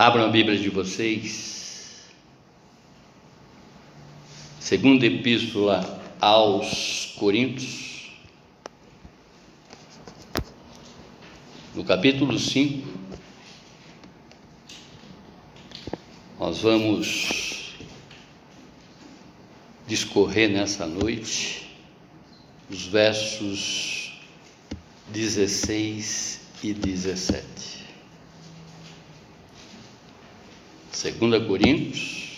Abram a Bíblia de vocês. Segunda Epístola aos Coríntios, no capítulo 5, nós vamos discorrer nessa noite os versos 16 e 17. 2 Coríntios,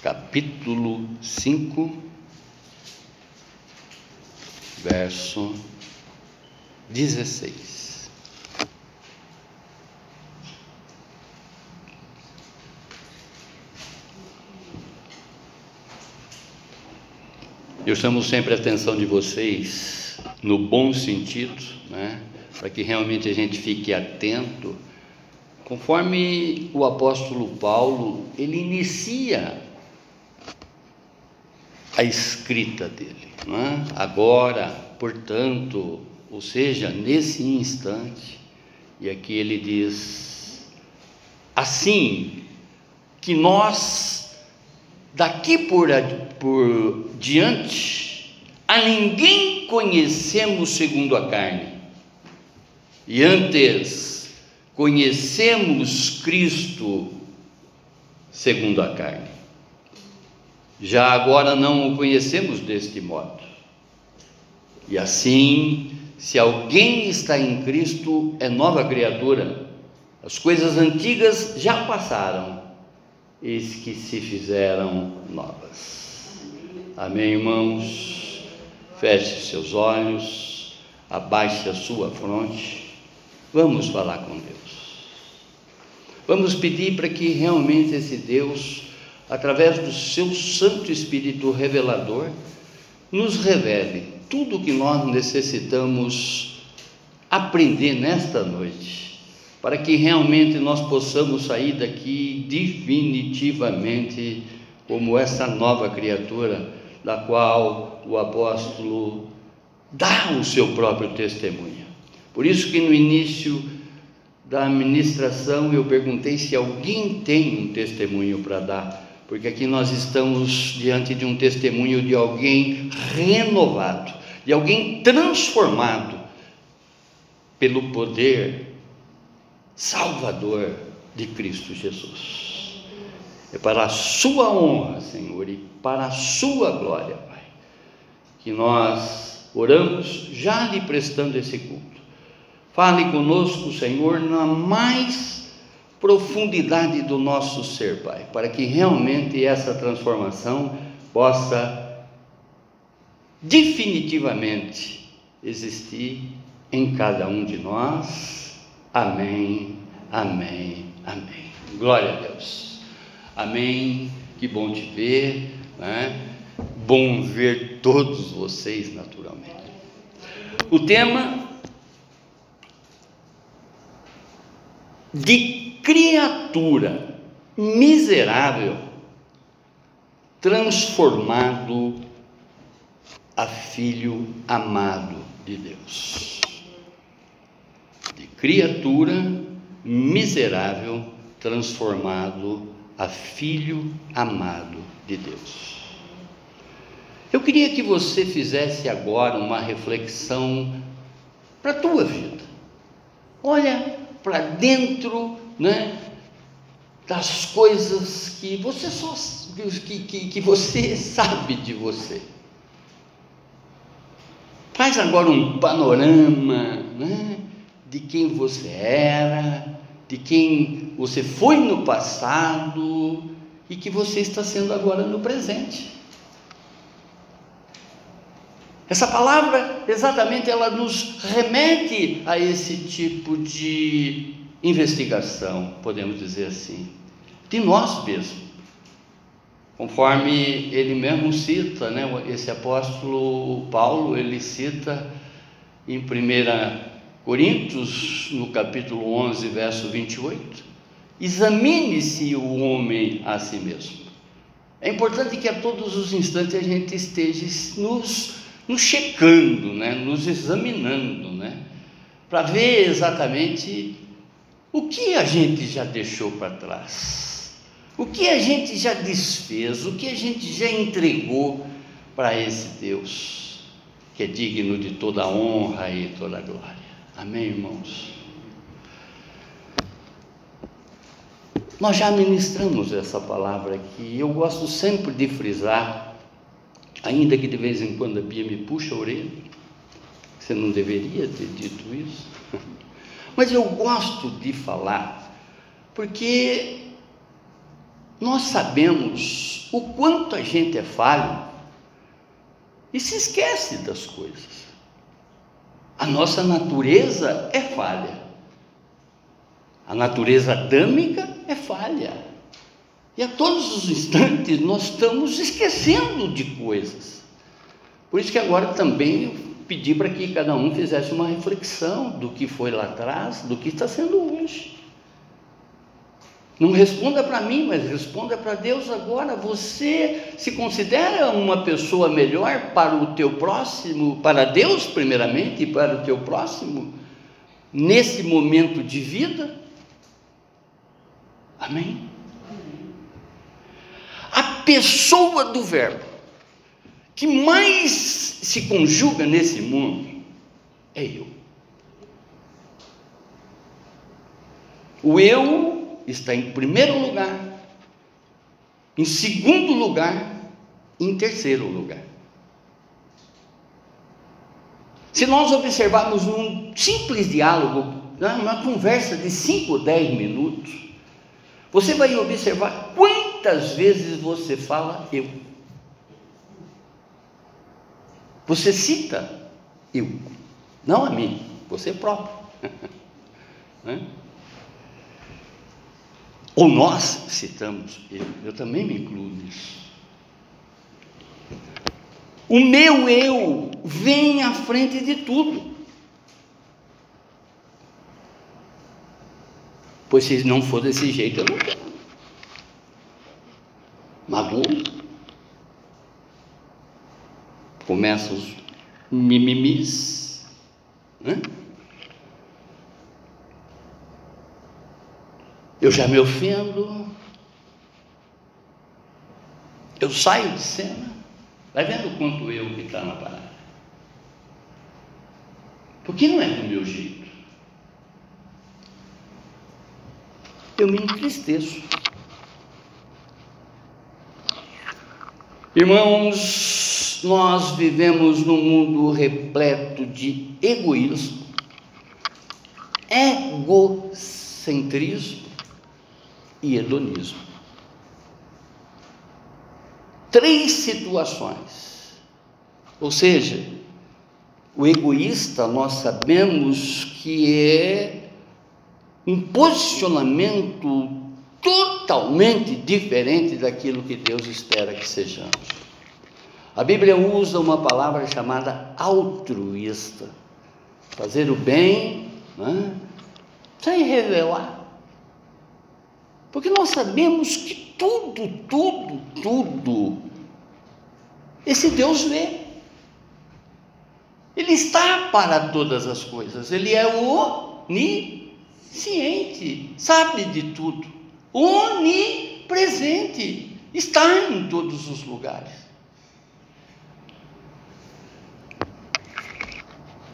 capítulo 5, verso 16. Eu chamo sempre a atenção de vocês no bom sentido, né? para que realmente a gente fique atento Conforme o apóstolo Paulo, ele inicia a escrita dele, é? agora, portanto, ou seja, nesse instante, e aqui ele diz: assim que nós, daqui por, por diante, a ninguém conhecemos segundo a carne, e antes conhecemos Cristo segundo a carne. Já agora não o conhecemos deste modo. E assim, se alguém está em Cristo, é nova criatura. As coisas antigas já passaram, eis que se fizeram novas. Amém, irmãos? Feche seus olhos, abaixe a sua fronte. Vamos falar com Deus. Vamos pedir para que realmente esse Deus, através do seu Santo Espírito revelador, nos revele tudo o que nós necessitamos aprender nesta noite, para que realmente nós possamos sair daqui definitivamente como essa nova criatura da qual o apóstolo dá o seu próprio testemunho. Por isso que no início da administração, eu perguntei se alguém tem um testemunho para dar, porque aqui nós estamos diante de um testemunho de alguém renovado, de alguém transformado pelo poder salvador de Cristo Jesus. É para a sua honra, Senhor, e para a sua glória, Pai, que nós oramos já lhe prestando esse culto Fale conosco, Senhor, na mais profundidade do nosso ser, Pai, para que realmente essa transformação possa definitivamente existir em cada um de nós. Amém, amém, amém. Glória a Deus. Amém. Que bom te ver, né? Bom ver todos vocês, naturalmente. O tema de criatura miserável transformado a filho amado de Deus. De criatura miserável transformado a filho amado de Deus. Eu queria que você fizesse agora uma reflexão para a tua vida. Olha para dentro né, das coisas que você só que, que, que você sabe de você. Faz agora um panorama né, de quem você era, de quem você foi no passado e que você está sendo agora no presente. Essa palavra, exatamente, ela nos remete a esse tipo de investigação, podemos dizer assim, de nós mesmos. Conforme ele mesmo cita, né, esse apóstolo Paulo, ele cita em 1 Coríntios, no capítulo 11, verso 28, examine-se o homem a si mesmo. É importante que a todos os instantes a gente esteja nos nos checando, né, nos examinando, né, para ver exatamente O que a gente já deixou para trás? O que a gente já desfez? O que a gente já entregou para esse Deus que é digno de toda honra e toda glória? Amém, irmãos? Nós já ministramos essa palavra aqui. Eu gosto sempre de frisar, ainda que de vez em quando a Bia me puxa a orelha. Você não deveria ter dito isso. Mas eu gosto de falar, porque nós sabemos o quanto a gente é falho e se esquece das coisas. A nossa natureza é falha. A natureza adâmica é falha. E a todos os instantes nós estamos esquecendo de coisas. Por isso que agora também pedi para que cada um fizesse uma reflexão do que foi lá atrás, do que está sendo hoje. Não responda para mim, mas responda para Deus agora. Você se considera uma pessoa melhor para o teu próximo, para Deus primeiramente e para o teu próximo, nesse momento de vida? Amém? A pessoa do Verbo que mais se conjuga nesse mundo é eu. O eu está em primeiro lugar, em segundo lugar, em terceiro lugar. Se nós observarmos um simples diálogo, uma conversa de 5 ou 10 minutos, você vai observar quantas vezes você fala eu. Você cita eu, não a mim, você próprio. né? Ou nós citamos eu, eu também me incluo nisso. O meu eu vem à frente de tudo. Pois se não for desse jeito, eu não quero. Magoa começam os mimimis, né? eu já me ofendo, eu saio de cena, vai vendo quanto eu que está na parada. Porque não é do meu jeito. Eu me entristeço. Irmãos, nós vivemos num mundo repleto de egoísmo, egocentrismo e hedonismo. Três situações. Ou seja, o egoísta nós sabemos que é um posicionamento totalmente diferente daquilo que Deus espera que sejamos. A Bíblia usa uma palavra chamada altruísta. Fazer o bem né, sem revelar. Porque nós sabemos que tudo, tudo, tudo, esse Deus vê. Ele está para todas as coisas. Ele é onisciente, sabe de tudo. Onipresente, está em todos os lugares.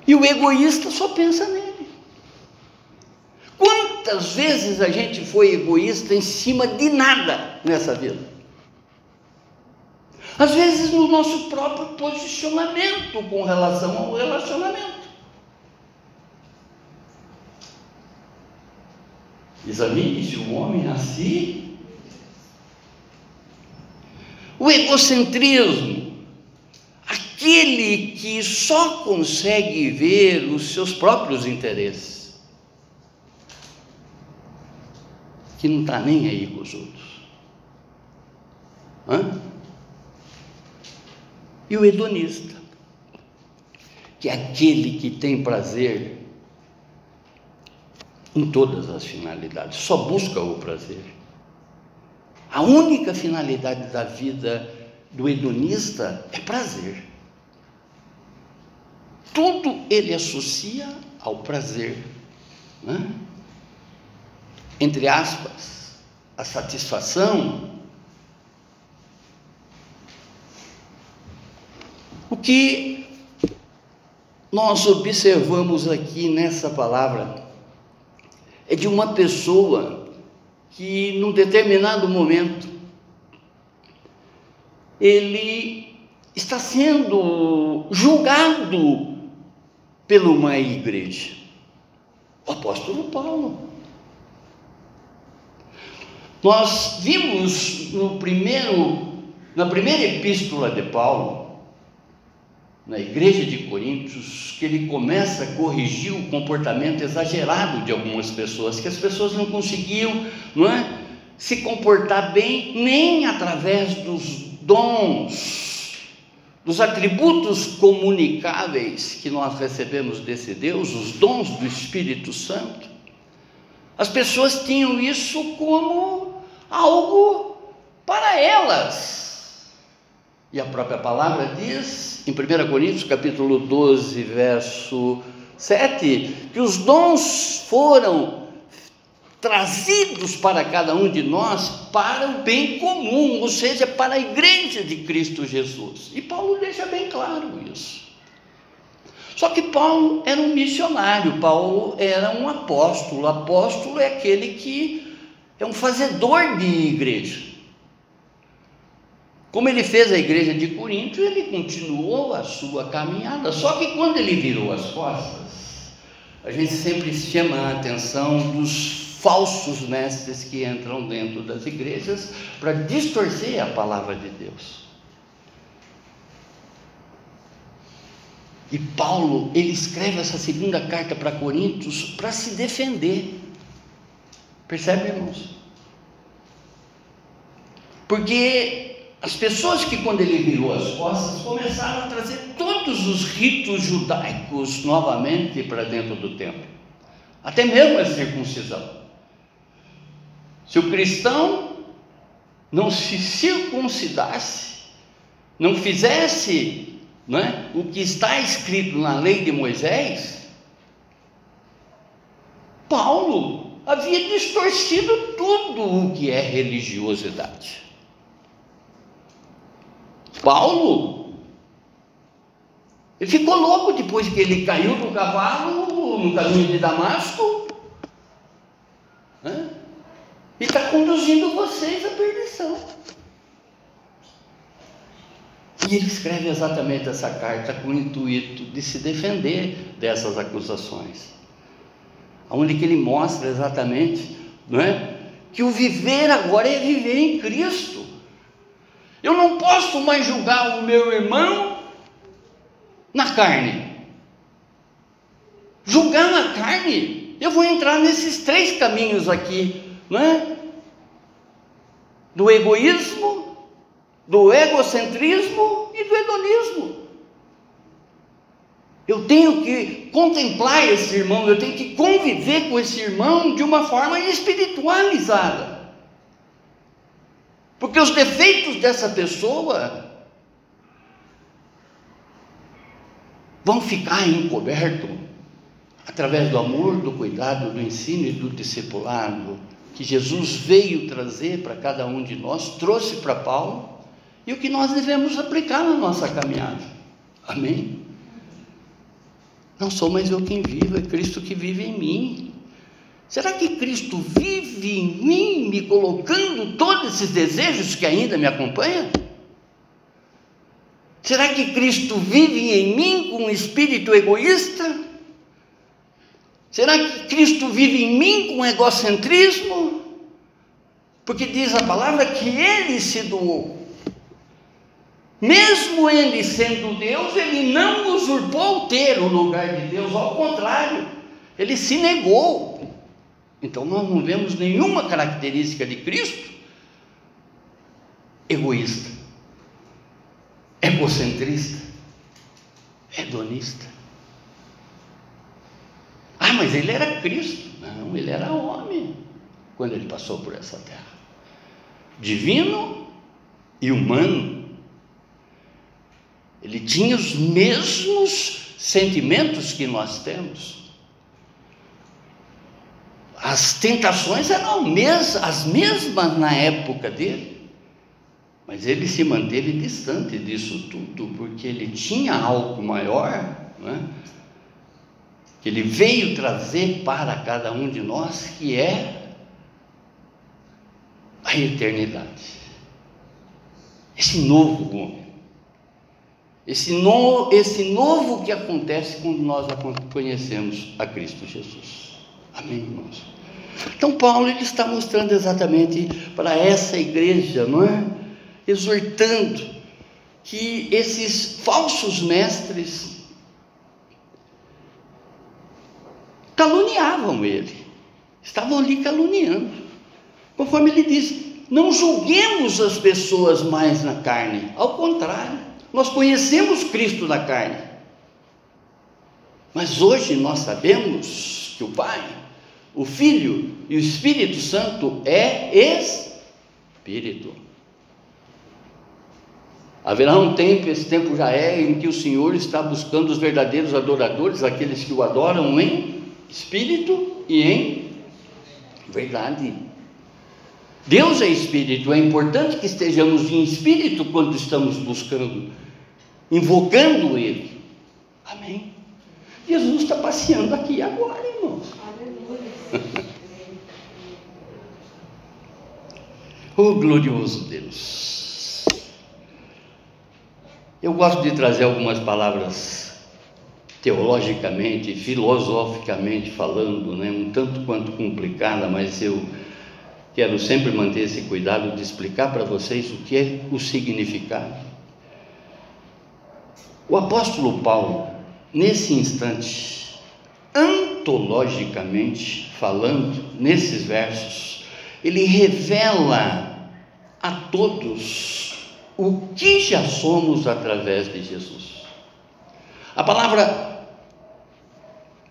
E o egoísta só pensa nele. Quantas vezes a gente foi egoísta em cima de nada nessa vida? Às vezes no nosso próprio posicionamento com relação ao relacionamento. Examine-se o homem assim. O egocentrismo aquele que só consegue ver os seus próprios interesses, que não está nem aí com os outros. Hã? E o hedonista, que é aquele que tem prazer em todas as finalidades, só busca o prazer. A única finalidade da vida do hedonista é prazer tudo ele associa ao prazer. Né? entre aspas, a satisfação. O que nós observamos aqui nessa palavra é de uma pessoa que, num determinado momento, ele está sendo julgado pela uma igreja. O apóstolo Paulo. Nós vimos no primeiro, na primeira epístola de Paulo, na igreja de Coríntios, que ele começa a corrigir o comportamento exagerado de algumas pessoas, que as pessoas não conseguiam, não é, se comportar bem nem através dos dons, dos atributos comunicáveis que nós recebemos desse Deus, os dons do Espírito Santo. As pessoas tinham isso como algo para elas. E a própria palavra diz, em 1 Coríntios, capítulo 12, verso 7, que os dons foram trazidos para cada um de nós para o bem comum, ou seja, para a igreja de Cristo Jesus. E Paulo deixa bem claro isso. Só que Paulo era um missionário, Paulo era um apóstolo. Apóstolo é aquele que é um fazedor de igreja. Como ele fez a igreja de Corinto, ele continuou a sua caminhada. Só que quando ele virou as costas, a gente sempre chama a atenção dos falsos mestres que entram dentro das igrejas para distorcer a palavra de Deus. E Paulo, ele escreve essa segunda carta para Coríntios para se defender. Percebe, irmãos? Porque as pessoas que, quando ele virou as costas, começaram a trazer todos os ritos judaicos novamente para dentro do templo, até mesmo a circuncisão. Se o cristão não se circuncidasse, não fizesse não é, o que está escrito na lei de Moisés, Paulo havia distorcido tudo o que é religiosidade. Paulo, ele ficou louco depois que ele caiu do cavalo no caminho de Damasco. E está conduzindo vocês à perdição. E ele escreve exatamente essa carta com o intuito de se defender dessas acusações. Onde que ele mostra exatamente, não é? Que o viver agora é viver em Cristo. Eu não posso mais julgar o meu irmão na carne. Julgar na carne, eu vou entrar nesses três caminhos aqui não é? do egoísmo, do egocentrismo e do hedonismo. Eu tenho que contemplar esse irmão, eu tenho que conviver com esse irmão de uma forma espiritualizada. Porque os defeitos dessa pessoa vão ficar encobertos através do amor, do cuidado, do ensino e do discipulado que Jesus veio trazer para cada um de nós, trouxe para Paulo, e o que nós devemos aplicar na nossa caminhada. Amém? Não sou mais eu quem vivo, é Cristo que vive em mim. Será que Cristo vive em mim, me colocando todos esses desejos que ainda me acompanham? Será que Cristo vive em mim com um espírito egoísta? Será que Cristo vive em mim com egocentrismo? Porque diz a palavra que ele se doou. Mesmo ele sendo Deus, ele não usurpou ter o lugar de Deus, ao contrário, ele se negou. Então nós não vemos nenhuma característica de Cristo egoísta, egocentrista, hedonista. Ah, mas ele era Cristo. Não, ele era homem quando ele passou por essa terra. Divino e humano. Ele tinha os mesmos sentimentos que nós temos. As tentações eram as mesmas na época dele. Mas ele se manteve distante disso tudo, porque ele tinha algo maior, né? que ele veio trazer para cada um de nós, que é a eternidade. Esse novo homem. Esse, no, esse novo que acontece quando nós conhecemos a Cristo Jesus. Amém, irmãos? Então, Paulo ele está mostrando exatamente para essa igreja, não é? Exortando que esses falsos mestres caluniavam ele, estavam ali caluniando. Conforme ele diz, não julguemos as pessoas mais na carne, ao contrário, nós conhecemos Cristo na carne. Mas hoje nós sabemos que o Pai, o Filho e o Espírito Santo é Espírito. Haverá um tempo, esse tempo já é, em que o Senhor está buscando os verdadeiros adoradores, aqueles que o adoram em espírito e em verdade. Deus é espírito, é importante que estejamos em espírito quando estamos buscando, invocando Ele. Amém. Jesus está passeando aqui agora. Oh, glorioso Deus. Eu gosto de trazer algumas palavras teologicamente, filosoficamente falando, né, um tanto quanto complicada, mas eu Quero sempre manter esse cuidado de explicar para vocês o que é o significado. O apóstolo Paulo, nesse instante, antologicamente falando, nesses versos, ele revela a todos o que já somos através de Jesus. A palavra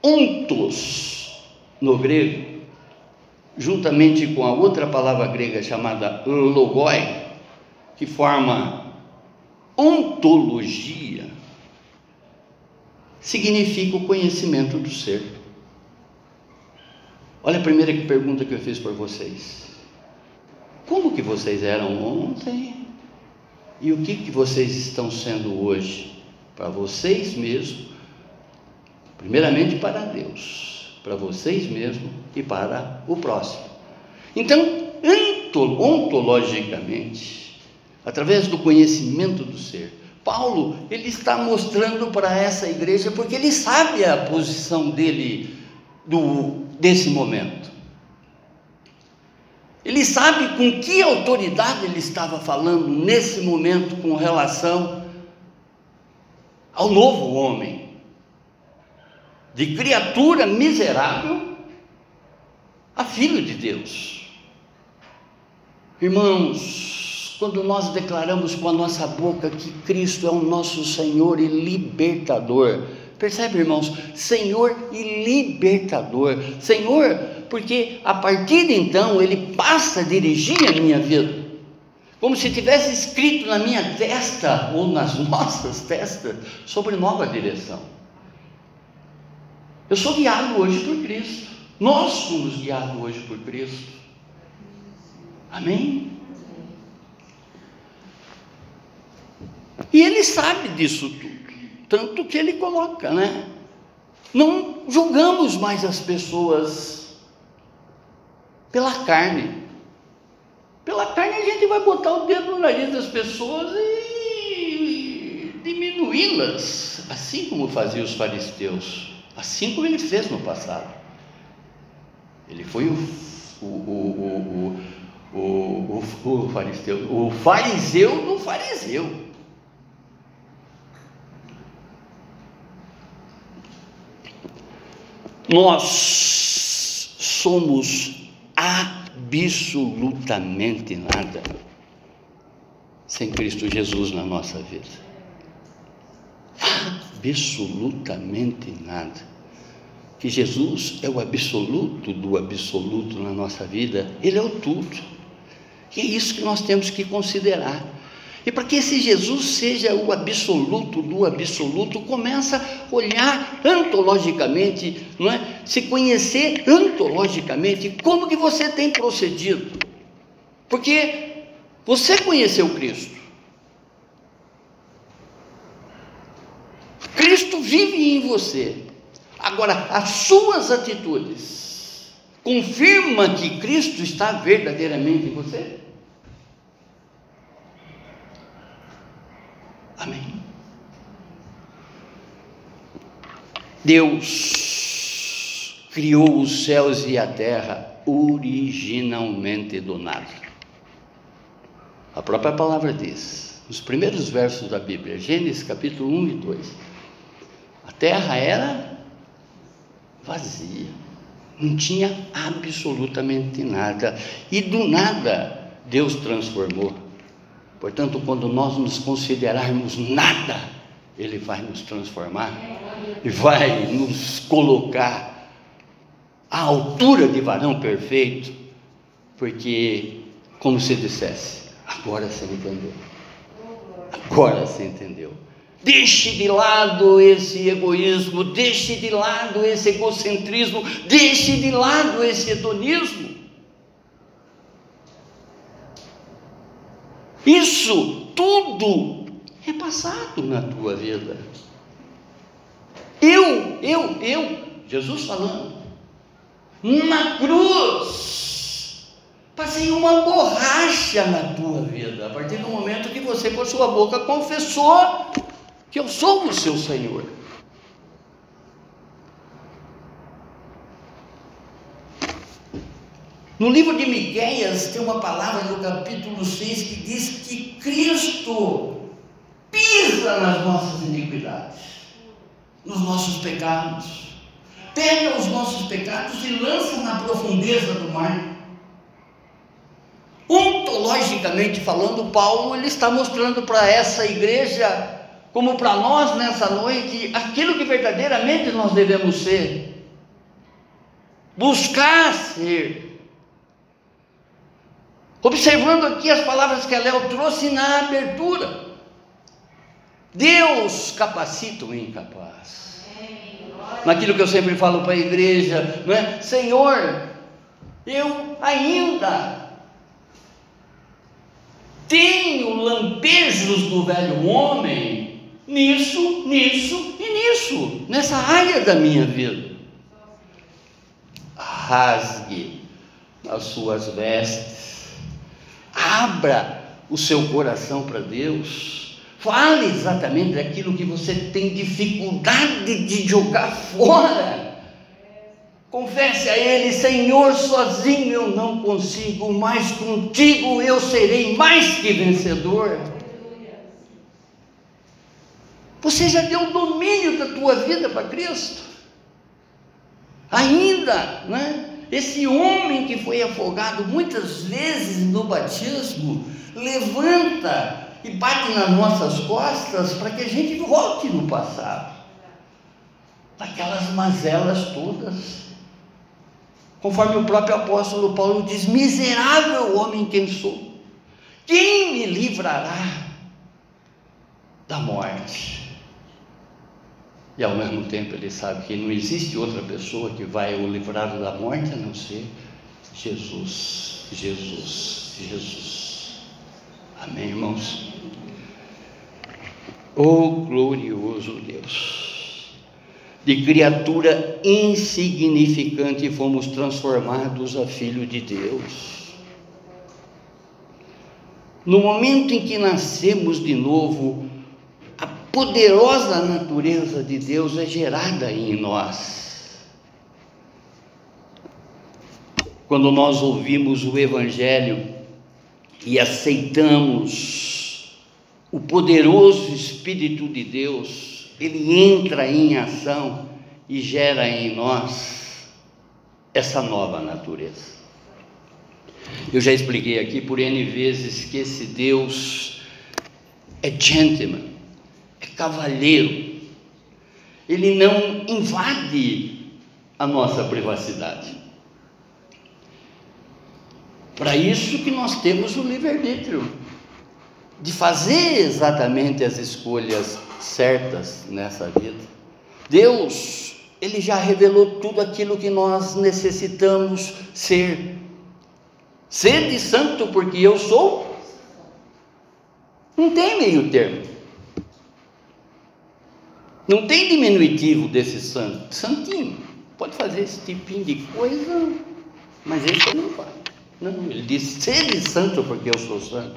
ontos no grego juntamente com a outra palavra grega chamada logoi, que forma ontologia, significa o conhecimento do ser. Olha a primeira pergunta que eu fiz para vocês. Como que vocês eram ontem? E o que que vocês estão sendo hoje? Para vocês mesmos, primeiramente para Deus para vocês mesmos e para o próximo. Então, ontologicamente, através do conhecimento do ser, Paulo ele está mostrando para essa igreja porque ele sabe a posição dele do desse momento. Ele sabe com que autoridade ele estava falando nesse momento com relação ao novo homem de criatura miserável a filho de Deus. Irmãos, quando nós declaramos com a nossa boca que Cristo é o nosso Senhor e libertador, percebe, irmãos? Senhor e libertador. Senhor, porque a partir de então ele passa a dirigir a minha vida. Como se tivesse escrito na minha testa ou nas nossas testas sobre nova direção. Eu sou guiado hoje por Cristo. Nós somos guiados hoje por Cristo. Amém? E ele sabe disso tudo. Tanto que ele coloca, né? Não julgamos mais as pessoas pela carne. Pela carne a gente vai botar o dedo no nariz das pessoas e diminuí-las, assim como faziam os fariseus assim como ele fez no passado. Ele foi o, o, o, o, o, o, fariseu, o fariseu do fariseu. Nós somos absolutamente nada sem Cristo Jesus na nossa vida absolutamente nada. Que Jesus é o absoluto do absoluto na nossa vida, Ele é o tudo. E é isso que nós temos que considerar. E para que esse Jesus seja o absoluto do absoluto, começa a olhar antologicamente, não é? Se conhecer antologicamente como que você tem procedido. Porque você conheceu Cristo. Cristo vive em você. Agora, as suas atitudes confirmam que Cristo está verdadeiramente em você? Amém. Deus criou os céus e a terra originalmente do nada. A própria palavra diz, nos primeiros versos da Bíblia, Gênesis capítulo 1 e 2, a terra era vazia, não tinha absolutamente nada, e do nada Deus transformou. Portanto, quando nós nos considerarmos nada, Ele vai nos transformar e vai nos colocar à altura de varão perfeito, porque, como se dissesse, agora você entendeu. Agora você entendeu. Deixe de lado esse egoísmo, deixe de lado esse egocentrismo, deixe de lado esse hedonismo. Isso tudo é passado na tua vida. Eu, eu, eu, Jesus falando, na cruz, passei uma borracha na tua vida, a partir do momento que você com a sua boca confessou que eu sou o seu Senhor. No livro de Miqueias tem uma palavra no capítulo 6 que diz que Cristo pisa nas nossas iniquidades, nos nossos pecados. Pega os nossos pecados e lança na profundeza do mar. Ontologicamente falando, Paulo ele está mostrando para essa igreja, como para nós nessa noite, aquilo que verdadeiramente nós devemos ser. Buscar ser Observando aqui as palavras que a Léo trouxe na abertura. Deus capacita o incapaz. Naquilo que eu sempre falo para a igreja, não é? Senhor, eu ainda tenho lampejos do velho homem nisso, nisso e nisso, nessa área da minha vida. Rasgue as suas vestes Abra o seu coração para Deus. Fale exatamente daquilo que você tem dificuldade de jogar fora. Confesse a Ele, Senhor, sozinho eu não consigo, mas contigo eu serei mais que vencedor. Você já deu o domínio da tua vida para Cristo? Ainda, né? Esse homem que foi afogado muitas vezes no batismo, levanta e bate nas nossas costas para que a gente volte no passado, daquelas mazelas todas. Conforme o próprio apóstolo Paulo diz: Miserável homem quem sou, quem me livrará da morte? E ao mesmo tempo ele sabe que não existe outra pessoa que vai o livrar da morte a não ser Jesus, Jesus, Jesus. Amém, irmãos? Oh glorioso Deus! De criatura insignificante fomos transformados a filho de Deus. No momento em que nascemos de novo, poderosa natureza de Deus é gerada em nós. Quando nós ouvimos o Evangelho e aceitamos o poderoso Espírito de Deus, ele entra em ação e gera em nós essa nova natureza. Eu já expliquei aqui por N vezes que esse Deus é gentleman, é cavalheiro, ele não invade a nossa privacidade. Para isso que nós temos o livre-arbítrio. De fazer exatamente as escolhas certas nessa vida. Deus, Ele já revelou tudo aquilo que nós necessitamos ser. Sede santo, porque eu sou. Não tem meio termo. Não tem diminutivo desse santo. Santinho. Pode fazer esse tipinho de coisa, mas esse não faz. Não, ele diz: sede santo, porque eu sou santo.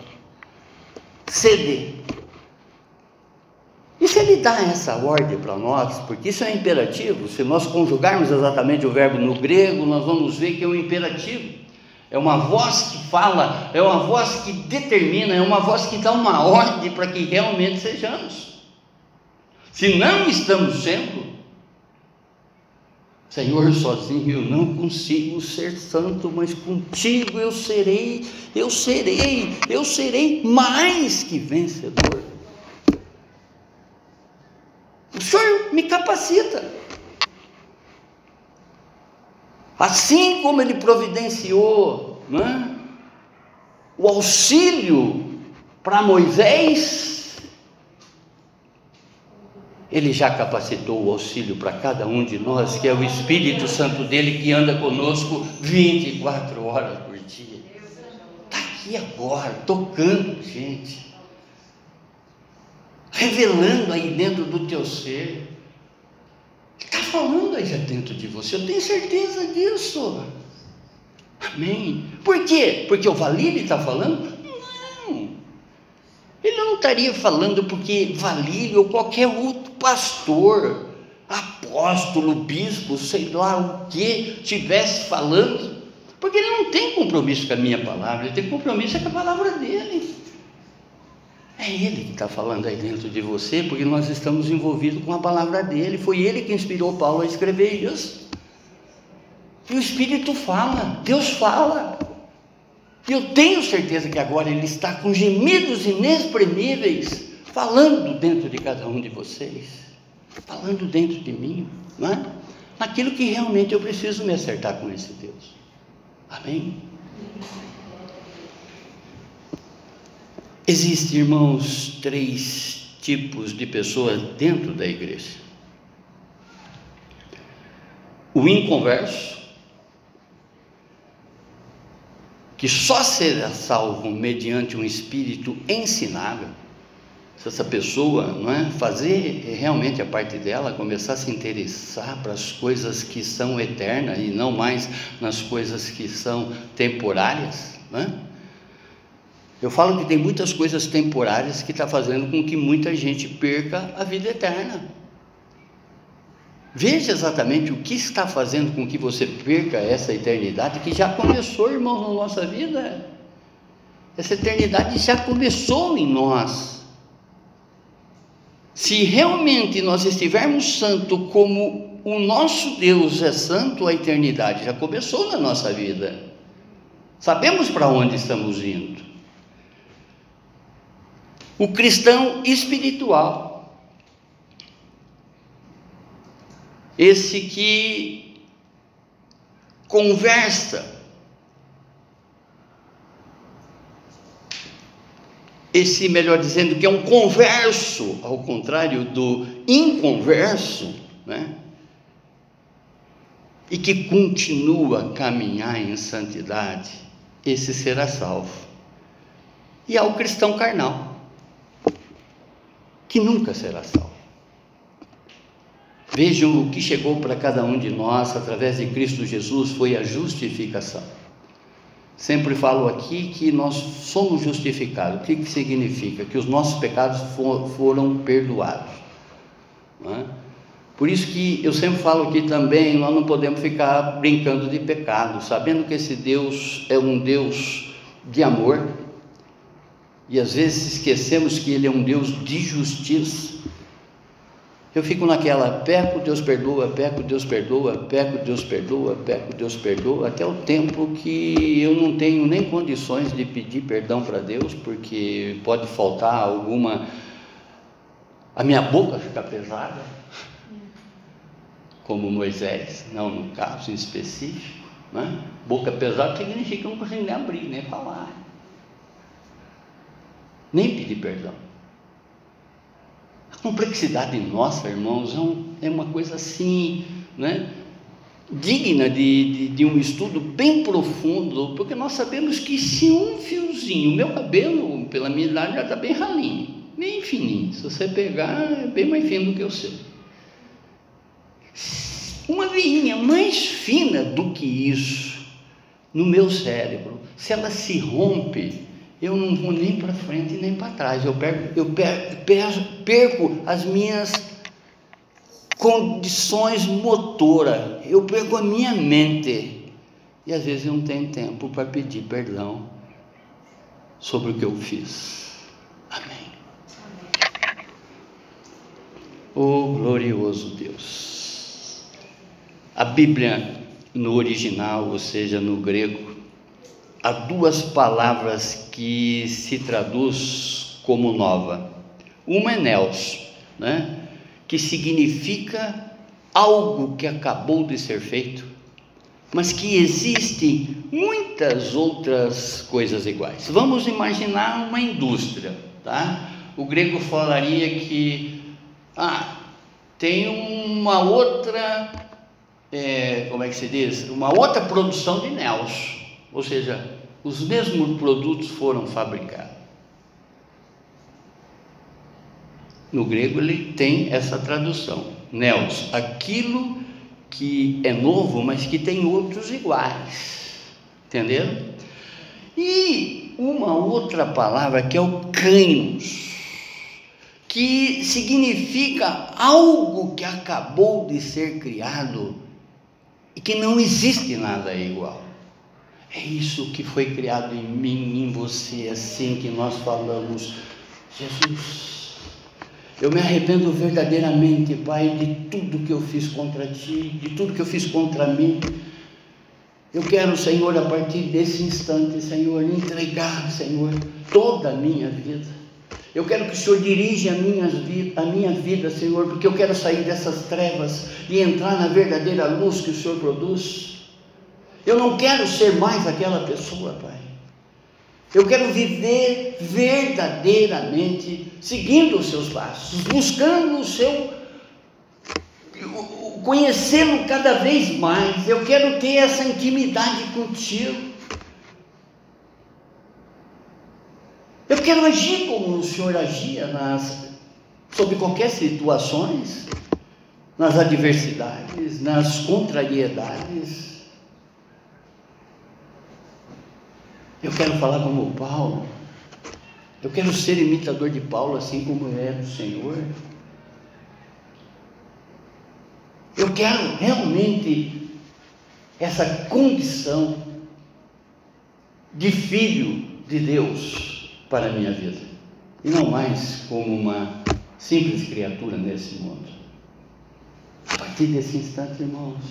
Sede. E se ele dá essa ordem para nós, porque isso é imperativo, se nós conjugarmos exatamente o verbo no grego, nós vamos ver que é um imperativo. É uma voz que fala, é uma voz que determina, é uma voz que dá uma ordem para que realmente sejamos. Se não estamos sendo, Senhor, sozinho eu não consigo ser santo, mas contigo eu serei, eu serei, eu serei mais que vencedor. O Senhor me capacita. Assim como Ele providenciou é? o auxílio para Moisés, ele já capacitou o auxílio para cada um de nós, que é o Espírito Santo dele que anda conosco 24 horas por dia. Está aqui agora, tocando, gente. Revelando aí dentro do teu ser. Está falando aí já dentro de você, eu tenho certeza disso. Amém. Por quê? Porque o Valide está falando? Ele não estaria falando porque Valírio ou qualquer outro pastor, apóstolo, bispo, sei lá o que, estivesse falando, porque ele não tem compromisso com a minha palavra, ele tem compromisso com a palavra dele. É ele que está falando aí dentro de você, porque nós estamos envolvidos com a palavra dele. Foi ele que inspirou Paulo a escrever isso. E o Espírito fala, Deus fala. E eu tenho certeza que agora Ele está com gemidos inexprimíveis, falando dentro de cada um de vocês, falando dentro de mim, não é? Naquilo que realmente eu preciso me acertar com esse Deus. Amém? Existem, irmãos, três tipos de pessoas dentro da igreja: o inconverso, que só será salvo mediante um espírito ensinável. Se essa pessoa não é, fazer realmente a parte dela, começar a se interessar para as coisas que são eternas e não mais nas coisas que são temporárias, não é? Eu falo que tem muitas coisas temporárias que está fazendo com que muita gente perca a vida eterna. Veja exatamente o que está fazendo com que você perca essa eternidade que já começou, irmãos, na nossa vida. Essa eternidade já começou em nós. Se realmente nós estivermos santo como o nosso Deus é santo, a eternidade já começou na nossa vida. Sabemos para onde estamos indo. O cristão espiritual esse que conversa, esse, melhor dizendo, que é um converso, ao contrário do inconverso, né? E que continua a caminhar em santidade, esse será salvo. E há o cristão carnal, que nunca será salvo. Vejam o que chegou para cada um de nós através de Cristo Jesus foi a justificação. Sempre falo aqui que nós somos justificados. O que, que significa? Que os nossos pecados for, foram perdoados. É? Por isso que eu sempre falo aqui também, nós não podemos ficar brincando de pecado, sabendo que esse Deus é um Deus de amor, e às vezes esquecemos que Ele é um Deus de justiça. Eu fico naquela, peco, Deus perdoa, peco, Deus perdoa, peco, Deus perdoa, peco, Deus perdoa, até o tempo que eu não tenho nem condições de pedir perdão para Deus, porque pode faltar alguma. A minha boca fica pesada, como Moisés, não no caso em específico. Né? Boca pesada significa que não consigo nem abrir, nem falar. nem pedir perdão. Complexidade nossa, irmãos, é, é uma coisa assim, né? digna de, de, de, um estudo bem profundo, porque nós sabemos que se um fiozinho, meu cabelo, pela minha idade, já está bem ralinho, bem fininho, se você pegar, é bem mais fino do que o seu. Uma veinha mais fina do que isso no meu cérebro, se ela se rompe, eu não vou nem para frente nem para trás, eu perco, eu perco, perco as minhas condições motora, eu perco a minha mente e às vezes eu não tenho tempo para pedir perdão sobre o que eu fiz. Amém. Oh glorioso Deus. A Bíblia no original, ou seja, no grego, há duas palavras que se traduz como nova. Uma é neos, né? que significa algo que acabou de ser feito, mas que existem muitas outras coisas iguais. Vamos imaginar uma indústria, tá? O grego falaria que ah, tem uma outra, é, como é que se diz? Uma outra produção de Nels, ou seja, os mesmos produtos foram fabricados. No grego ele tem essa tradução, Neos, aquilo que é novo, mas que tem outros iguais. Entenderam? E uma outra palavra que é o canos, que significa algo que acabou de ser criado e que não existe nada igual. É isso que foi criado em mim, em você, assim que nós falamos. Jesus, eu me arrependo verdadeiramente, Pai, de tudo que eu fiz contra ti, de tudo que eu fiz contra mim. Eu quero, Senhor, a partir desse instante, Senhor, entregar, Senhor, toda a minha vida. Eu quero que o Senhor dirija a minha, vida, a minha vida, Senhor, porque eu quero sair dessas trevas e entrar na verdadeira luz que o Senhor produz. Eu não quero ser mais aquela pessoa, Pai. Eu quero viver verdadeiramente seguindo os seus passos, buscando o seu conhecê-lo cada vez mais. Eu quero ter essa intimidade contigo. Eu quero agir como o Senhor agia nas sobre qualquer situações, nas adversidades, nas contrariedades. Eu quero falar como Paulo. Eu quero ser imitador de Paulo, assim como é do Senhor. Eu quero realmente essa condição de filho de Deus para a minha vida. E não mais como uma simples criatura nesse mundo. A partir desse instante, irmãos,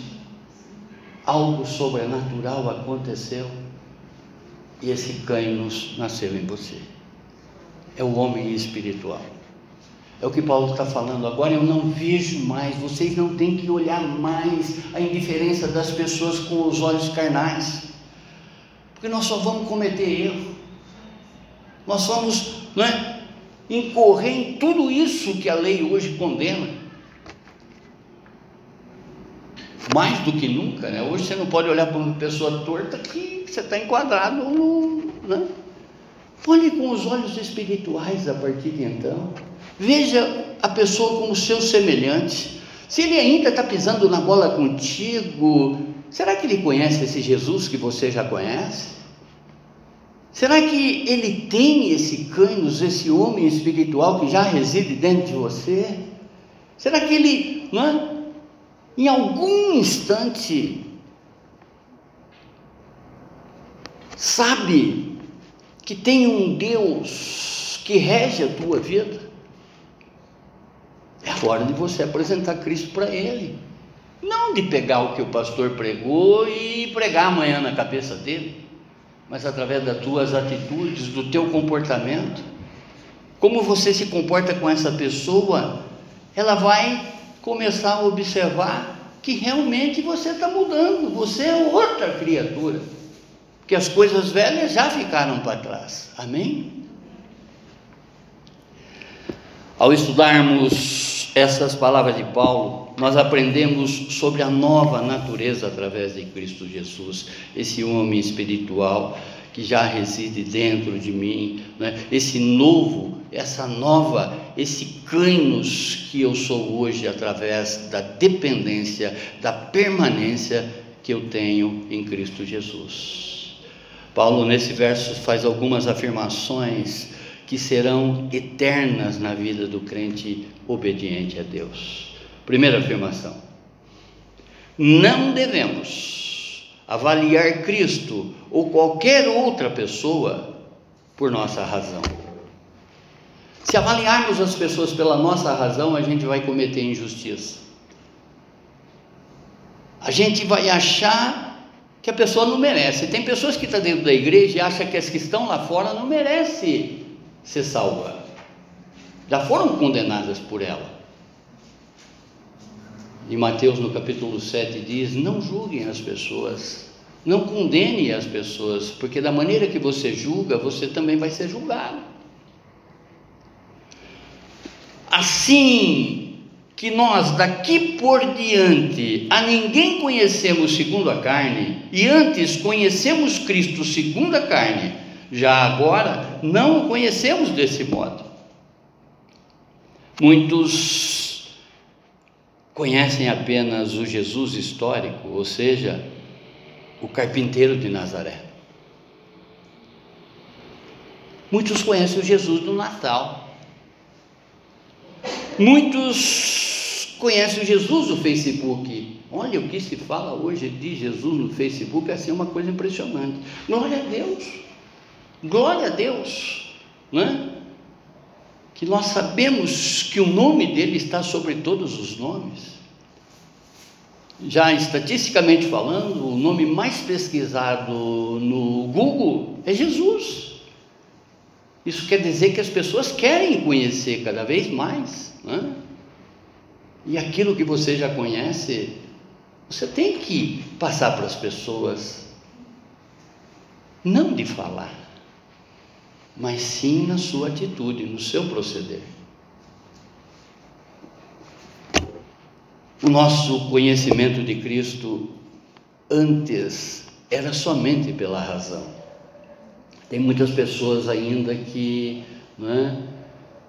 algo sobrenatural aconteceu e esse ganho nasceu em você. É o homem espiritual. É o que Paulo está falando agora. Eu não vejo mais. Vocês não têm que olhar mais a indiferença das pessoas com os olhos carnais, porque nós só vamos cometer erro. Nós vamos, não é, incorrer em tudo isso que a lei hoje condena. Mais do que nunca, né? Hoje você não pode olhar para uma pessoa torta que você está enquadrado no. Né? Olhe com os olhos espirituais a partir de então. Veja a pessoa como seu semelhante. Se ele ainda está pisando na bola contigo, será que ele conhece esse Jesus que você já conhece? Será que ele tem esse cânus, esse homem espiritual que já reside dentro de você? Será que ele, não é? Em algum instante, sabe que tem um Deus que rege a tua vida, é hora de você apresentar Cristo para Ele. Não de pegar o que o pastor pregou e pregar amanhã na cabeça dele, mas através das tuas atitudes, do teu comportamento. Como você se comporta com essa pessoa, ela vai começar a observar que realmente você está mudando, você é outra criatura, que as coisas velhas já ficaram para trás, amém? Ao estudarmos essas palavras de Paulo, nós aprendemos sobre a nova natureza através de Cristo Jesus, esse homem espiritual que já reside dentro de mim, né? esse novo, essa nova, esse cainos que eu sou hoje através da dependência, da permanência que eu tenho em Cristo Jesus. Paulo, nesse verso, faz algumas afirmações que serão eternas na vida do crente obediente a Deus. Primeira afirmação: não devemos avaliar Cristo ou qualquer outra pessoa por nossa razão. Se avaliarmos as pessoas pela nossa razão, a gente vai cometer injustiça. A gente vai achar que a pessoa não merece. Tem pessoas que estão dentro da igreja e acham que as que estão lá fora não merecem ser salva. Já foram condenadas por ela. E Mateus no capítulo 7 diz: Não julguem as pessoas, não condene as pessoas, porque da maneira que você julga, você também vai ser julgado. Assim que nós daqui por diante a ninguém conhecemos segundo a carne, e antes conhecemos Cristo segundo a carne, já agora não o conhecemos desse modo. Muitos conhecem apenas o Jesus histórico, ou seja, o carpinteiro de Nazaré. Muitos conhecem o Jesus do Natal. Muitos conhecem o Jesus do Facebook. Olha o que se fala hoje de Jesus no Facebook, é assim uma coisa impressionante. Glória a Deus. Glória a Deus, né? Que nós sabemos que o nome dele está sobre todos os nomes. Já estatisticamente falando, o nome mais pesquisado no Google é Jesus. Isso quer dizer que as pessoas querem conhecer cada vez mais. Né? E aquilo que você já conhece, você tem que passar para as pessoas, não de falar mas sim na sua atitude, no seu proceder. O nosso conhecimento de Cristo antes era somente pela razão. Tem muitas pessoas ainda que não, é,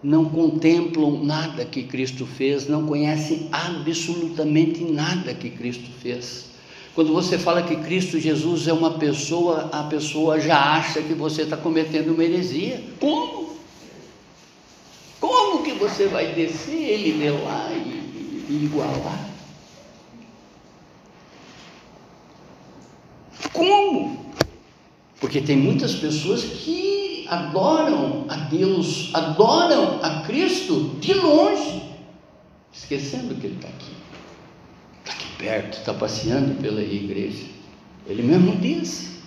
não contemplam nada que Cristo fez, não conhecem absolutamente nada que Cristo fez. Quando você fala que Cristo Jesus é uma pessoa, a pessoa já acha que você está cometendo uma heresia. Como? Como que você vai descer ele de lá e, e igualar? Como? Porque tem muitas pessoas que adoram a Deus, adoram a Cristo de longe, esquecendo que Ele está aqui perto, está passeando pela igreja. Ele mesmo diz: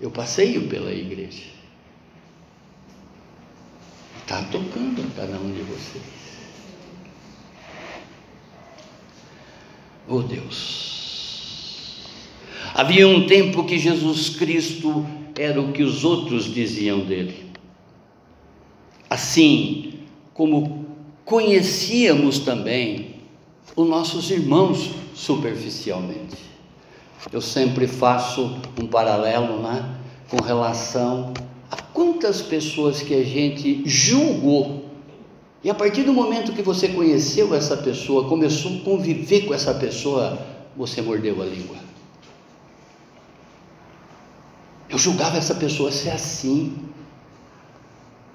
Eu passeio pela igreja. Está tocando cada um de vocês. Oh Deus! Havia um tempo que Jesus Cristo era o que os outros diziam dele. Assim como conhecíamos também os nossos irmãos superficialmente. Eu sempre faço um paralelo né, com relação a quantas pessoas que a gente julgou. E a partir do momento que você conheceu essa pessoa, começou a conviver com essa pessoa, você mordeu a língua. Eu julgava essa pessoa ser assim.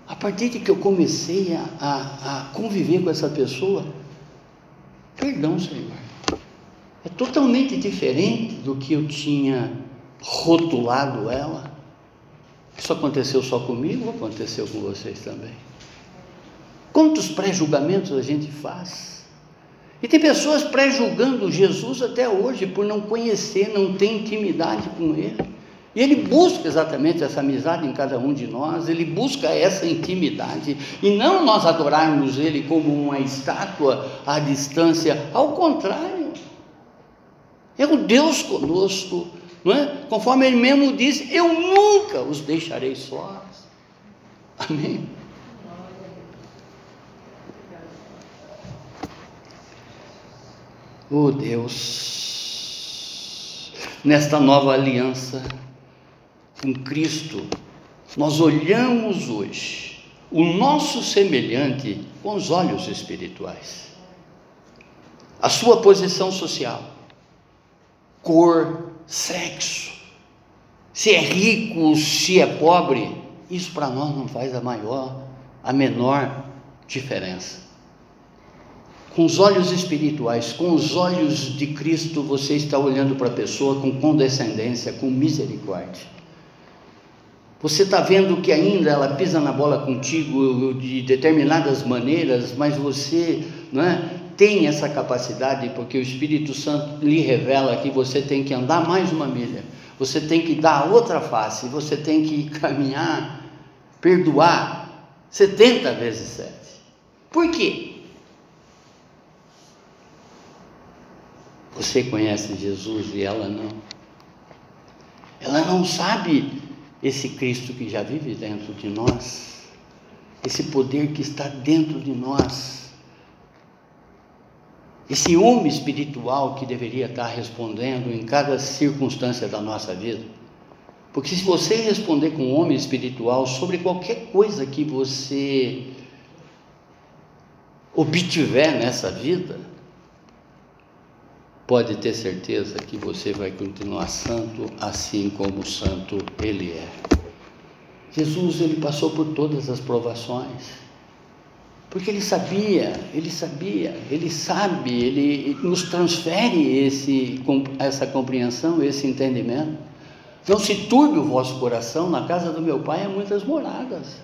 A partir de que eu comecei a, a, a conviver com essa pessoa, perdão, Senhor é totalmente diferente do que eu tinha rotulado ela. Isso aconteceu só comigo aconteceu com vocês também? Quantos pré-julgamentos a gente faz? E tem pessoas pré-julgando Jesus até hoje por não conhecer, não ter intimidade com Ele. E Ele busca exatamente essa amizade em cada um de nós, Ele busca essa intimidade, e não nós adorarmos Ele como uma estátua à distância, ao contrário. É o Deus conosco, não é? Conforme ele mesmo diz, eu nunca os deixarei sós. Amém. Oh Deus, nesta nova aliança com Cristo, nós olhamos hoje o nosso semelhante com os olhos espirituais, a sua posição social, cor, sexo, se é rico, se é pobre, isso para nós não faz a maior, a menor diferença. Com os olhos espirituais, com os olhos de Cristo, você está olhando para a pessoa com condescendência, com misericórdia. Você está vendo que ainda ela pisa na bola contigo de determinadas maneiras, mas você não é, tem essa capacidade, porque o Espírito Santo lhe revela que você tem que andar mais uma milha, você tem que dar outra face, você tem que caminhar, perdoar 70 vezes 7. Por quê? Você conhece Jesus e ela não. Ela não sabe esse Cristo que já vive dentro de nós, esse poder que está dentro de nós, esse homem espiritual que deveria estar respondendo em cada circunstância da nossa vida. Porque se você responder com um homem espiritual sobre qualquer coisa que você obtiver nessa vida, pode ter certeza que você vai continuar santo assim como santo ele é. Jesus ele passou por todas as provações. Porque ele sabia, ele sabia, ele sabe, ele nos transfere esse, essa compreensão, esse entendimento. Não se turbe o vosso coração, na casa do meu pai há muitas moradas.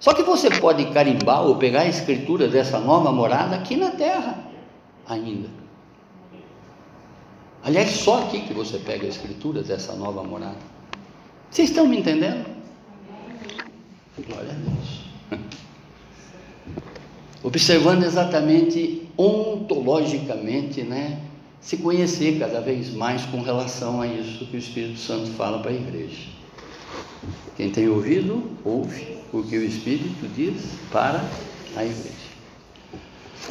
Só que você pode carimbar ou pegar a escritura dessa nova morada aqui na terra ainda. Aliás, só aqui que você pega a escritura dessa nova morada. Vocês estão me entendendo? Glória a Deus. Observando exatamente ontologicamente, né? Se conhecer cada vez mais com relação a isso que o Espírito Santo fala para a igreja. Quem tem ouvido, ouve o que o Espírito diz para a igreja.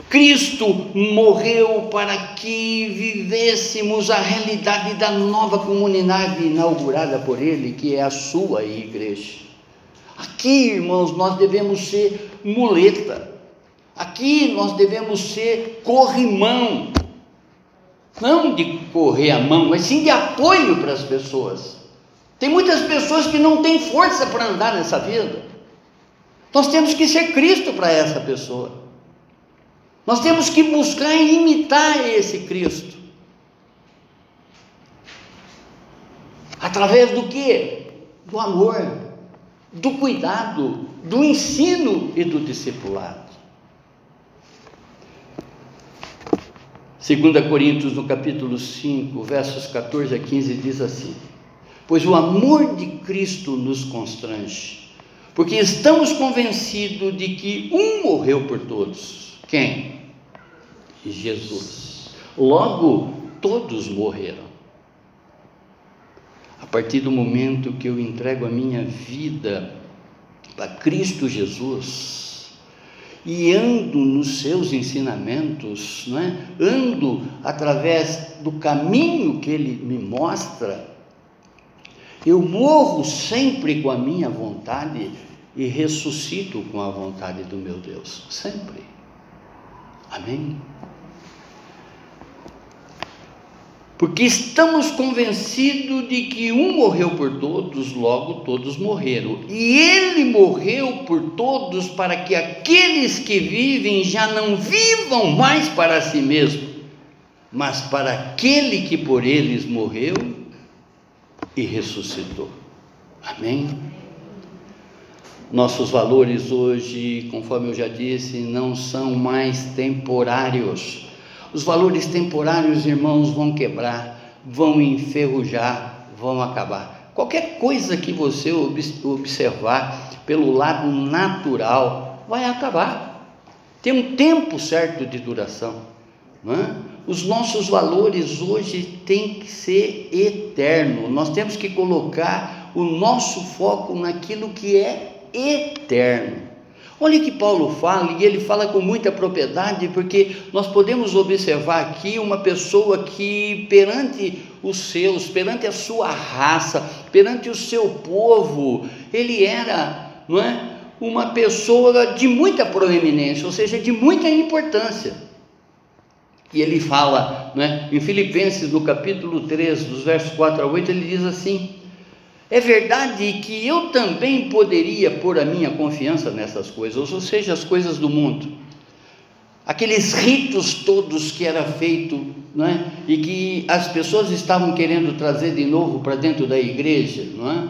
Cristo morreu para que vivêssemos a realidade da nova comunidade inaugurada por Ele, que é a sua igreja. Aqui, irmãos, nós devemos ser muleta. Aqui nós devemos ser corrimão. Não de correr a mão, mas sim de apoio para as pessoas. Tem muitas pessoas que não têm força para andar nessa vida. Nós temos que ser Cristo para essa pessoa. Nós temos que buscar imitar esse Cristo. Através do que? Do amor, do cuidado, do ensino e do discipulado. 2 Coríntios, no capítulo 5, versos 14 a 15, diz assim: Pois o amor de Cristo nos constrange, porque estamos convencidos de que um morreu por todos. Quem? Jesus. Logo, todos morreram. A partir do momento que eu entrego a minha vida para Cristo Jesus e ando nos seus ensinamentos, não é? ando através do caminho que Ele me mostra, eu morro sempre com a minha vontade e ressuscito com a vontade do meu Deus, sempre. Amém? Porque estamos convencidos de que um morreu por todos, logo todos morreram. E ele morreu por todos para que aqueles que vivem já não vivam mais para si mesmo, mas para aquele que por eles morreu e ressuscitou. Amém? Nossos valores hoje, conforme eu já disse, não são mais temporários os valores temporários, irmãos, vão quebrar, vão enferrujar, vão acabar. Qualquer coisa que você observar pelo lado natural vai acabar. Tem um tempo certo de duração. É? Os nossos valores hoje têm que ser eterno. Nós temos que colocar o nosso foco naquilo que é eterno. Olha que Paulo fala, e ele fala com muita propriedade, porque nós podemos observar aqui uma pessoa que, perante os seus, perante a sua raça, perante o seu povo, ele era, não é? Uma pessoa de muita proeminência, ou seja, de muita importância. E ele fala, né, em Filipenses, no capítulo 3, dos versos 4 a 8, ele diz assim: é verdade que eu também poderia pôr a minha confiança nessas coisas, ou seja, as coisas do mundo. Aqueles ritos todos que era feito, não é? E que as pessoas estavam querendo trazer de novo para dentro da igreja, não é?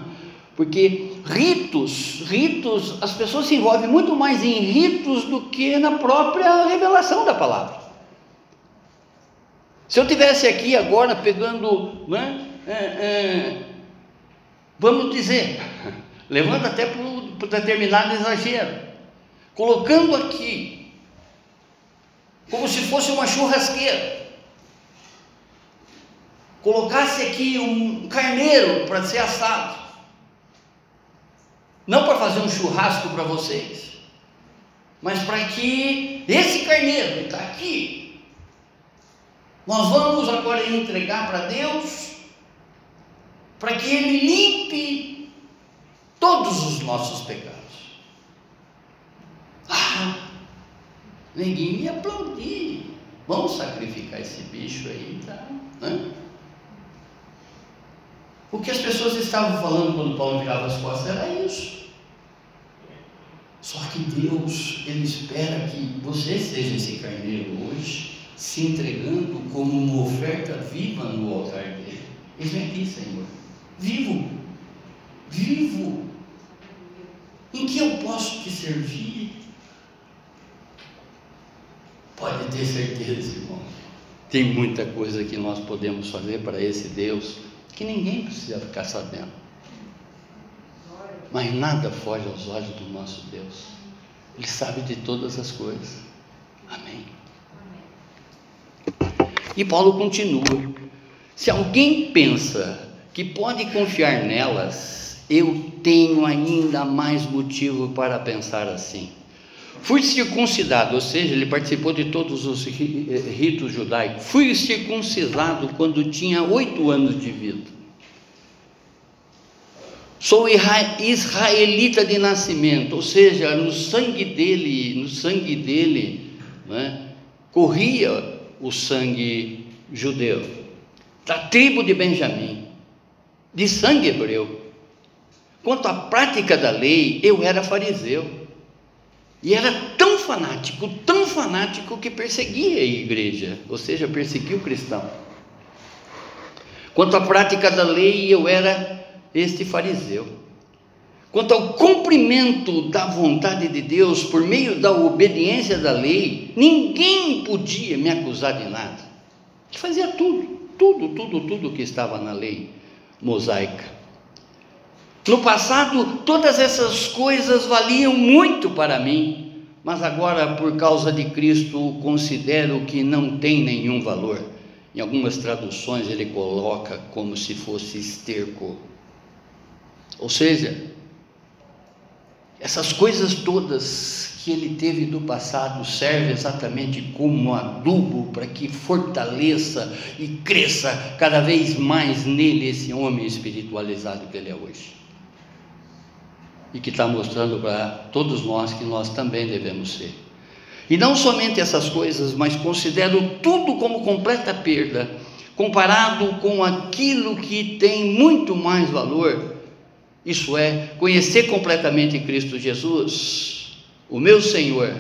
Porque ritos, ritos, as pessoas se envolvem muito mais em ritos do que na própria revelação da palavra. Se eu tivesse aqui agora pegando, não é? é, é vamos dizer, levando até para determinado exagero, colocando aqui, como se fosse uma churrasqueira, colocasse aqui um carneiro para ser assado, não para fazer um churrasco para vocês, mas para que esse carneiro que está aqui, nós vamos agora entregar para Deus para que Ele limpe todos os nossos pecados. Ah, ninguém ia aplaudir. Vamos sacrificar esse bicho aí, tá? Hã? O que as pessoas estavam falando quando Paulo virava as costas era isso. Só que Deus, Ele espera que você seja esse carneiro hoje, se entregando como uma oferta viva no altar dele. Ele é aqui, Senhor vivo, vivo. Em que eu posso te servir? Pode ter certeza, irmão. Tem muita coisa que nós podemos fazer para esse Deus que ninguém precisa ficar sabendo. Mas nada foge aos olhos do nosso Deus. Ele sabe de todas as coisas. Amém. E Paulo continua: se alguém pensa que pode confiar nelas, eu tenho ainda mais motivo para pensar assim. Fui circuncidado, ou seja, ele participou de todos os ritos judaicos. Fui circuncidado quando tinha oito anos de vida. Sou israelita de nascimento, ou seja, no sangue dele, no sangue dele, né, corria o sangue judeu, da tribo de Benjamim de sangue hebreu. Quanto à prática da lei, eu era fariseu. E era tão fanático, tão fanático que perseguia a igreja, ou seja, perseguia o cristão. Quanto à prática da lei, eu era este fariseu. Quanto ao cumprimento da vontade de Deus por meio da obediência da lei, ninguém podia me acusar de nada. Eu fazia tudo, tudo, tudo, tudo que estava na lei mosaica. No passado, todas essas coisas valiam muito para mim, mas agora, por causa de Cristo, considero que não tem nenhum valor. Em algumas traduções, ele coloca como se fosse esterco. Ou seja, essas coisas todas que ele teve do passado serve exatamente como adubo para que fortaleça e cresça cada vez mais nele esse homem espiritualizado que ele é hoje. E que está mostrando para todos nós que nós também devemos ser. E não somente essas coisas, mas considero tudo como completa perda, comparado com aquilo que tem muito mais valor. Isso é, conhecer completamente Cristo Jesus o meu Senhor,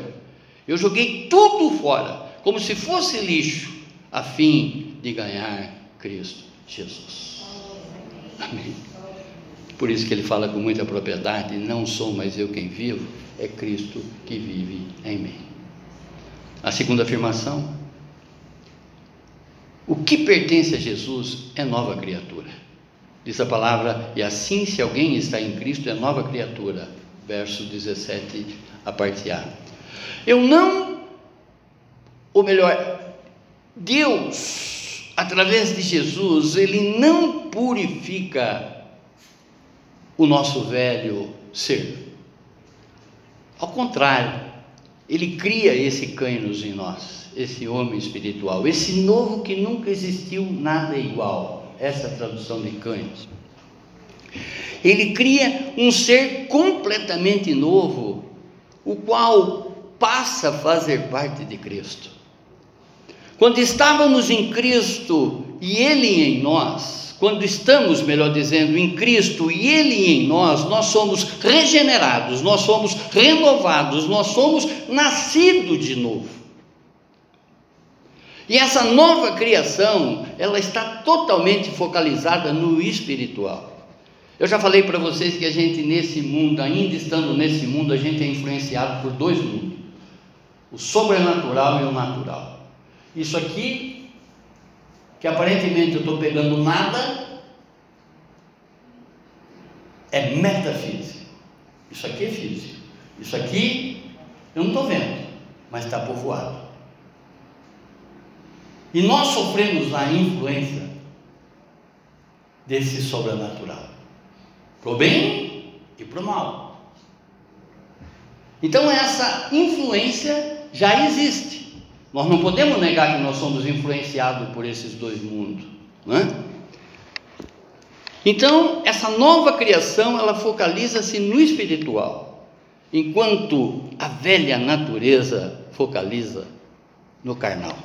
eu joguei tudo fora, como se fosse lixo, a fim de ganhar Cristo Jesus. Amém. Por isso que ele fala com muita propriedade: não sou mais eu quem vivo, é Cristo que vive em mim. A segunda afirmação: o que pertence a Jesus é nova criatura. Diz a palavra, e assim, se alguém está em Cristo, é nova criatura. Verso 17 a parte A. Eu não, ou melhor, Deus, através de Jesus, ele não purifica o nosso velho ser. Ao contrário, ele cria esse Cainos em nós, esse homem espiritual, esse novo que nunca existiu nada igual. Essa é a tradução de Cainos. Ele cria um ser completamente novo, o qual passa a fazer parte de Cristo. Quando estávamos em Cristo e Ele em nós, quando estamos, melhor dizendo, em Cristo e Ele em nós, nós somos regenerados, nós somos renovados, nós somos nascidos de novo. E essa nova criação, ela está totalmente focalizada no espiritual. Eu já falei para vocês que a gente nesse mundo, ainda estando nesse mundo, a gente é influenciado por dois mundos: o sobrenatural e o natural. Isso aqui, que aparentemente eu estou pegando nada, é metafísico. Isso aqui é físico. Isso aqui eu não estou vendo, mas está povoado. E nós sofremos a influência desse sobrenatural, para o bem e para o mal. Então essa influência já existe. Nós não podemos negar que nós somos influenciados por esses dois mundos, não é? Então, essa nova criação, ela focaliza-se no espiritual, enquanto a velha natureza focaliza no carnal.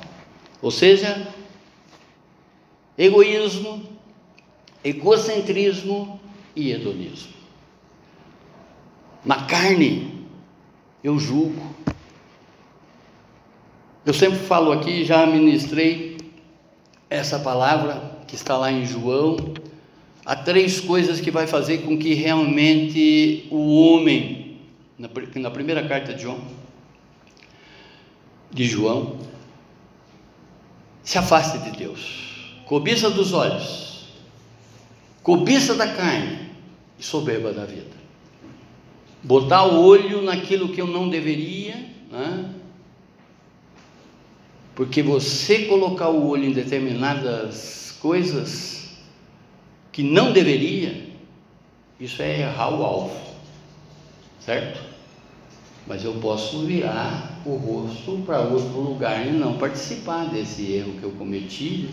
Ou seja, egoísmo, egocentrismo e hedonismo. Na carne, eu julgo, eu sempre falo aqui, já ministrei essa palavra que está lá em João. Há três coisas que vai fazer com que realmente o homem, na, primeira carta de João, de João, se afaste de Deus. Cobiça dos olhos, cobiça da carne e soberba da vida. Botar o olho naquilo que eu não deveria, né? Porque você colocar o olho em determinadas coisas que não deveria, isso é errar o alvo, certo? Mas eu posso virar o rosto para outro lugar e não participar desse erro que eu cometi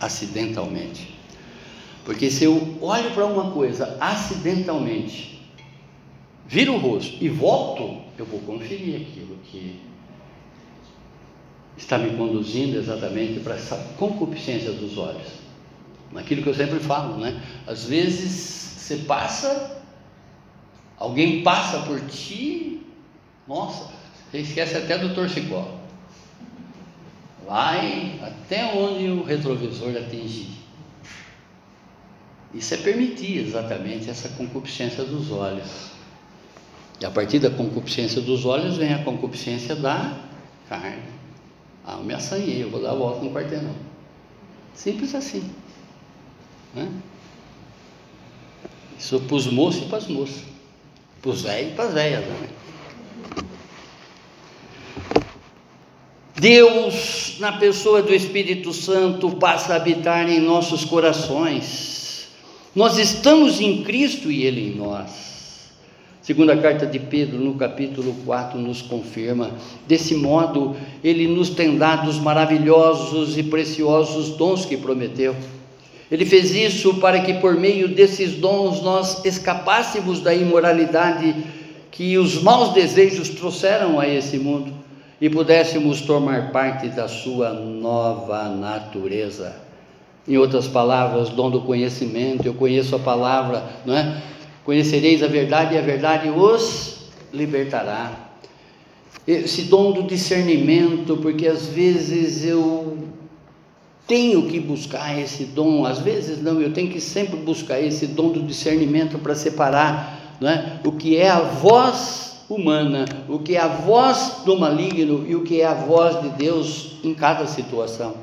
acidentalmente. Porque se eu olho para uma coisa acidentalmente, viro o rosto e volto, eu vou conferir aquilo que está me conduzindo exatamente para essa concupiscência dos olhos. Naquilo que eu sempre falo, né? Às vezes você passa, alguém passa por ti, nossa, você esquece até do torcicolo. Vai até onde o retrovisor atingir. Isso é permitir exatamente essa concupiscência dos olhos. E a partir da concupiscência dos olhos vem a concupiscência da carne. Ah, eu me assanhei, eu vou dar a volta no quarteirão. Simples assim. Né? Isso para os moços e para as moças. Para os velhos e para as velhas. Né? Deus, na pessoa do Espírito Santo, passa a habitar em nossos corações. Nós estamos em Cristo e Ele em nós. Segunda carta de Pedro, no capítulo 4, nos confirma. Desse modo, ele nos tem dado os maravilhosos e preciosos dons que prometeu. Ele fez isso para que por meio desses dons nós escapássemos da imoralidade que os maus desejos trouxeram a esse mundo e pudéssemos tomar parte da sua nova natureza. Em outras palavras, dom do conhecimento, eu conheço a palavra, não é? Conhecereis a verdade e a verdade os libertará. Esse dom do discernimento, porque às vezes eu tenho que buscar esse dom, às vezes não, eu tenho que sempre buscar esse dom do discernimento para separar não é? o que é a voz humana, o que é a voz do maligno e o que é a voz de Deus em cada situação.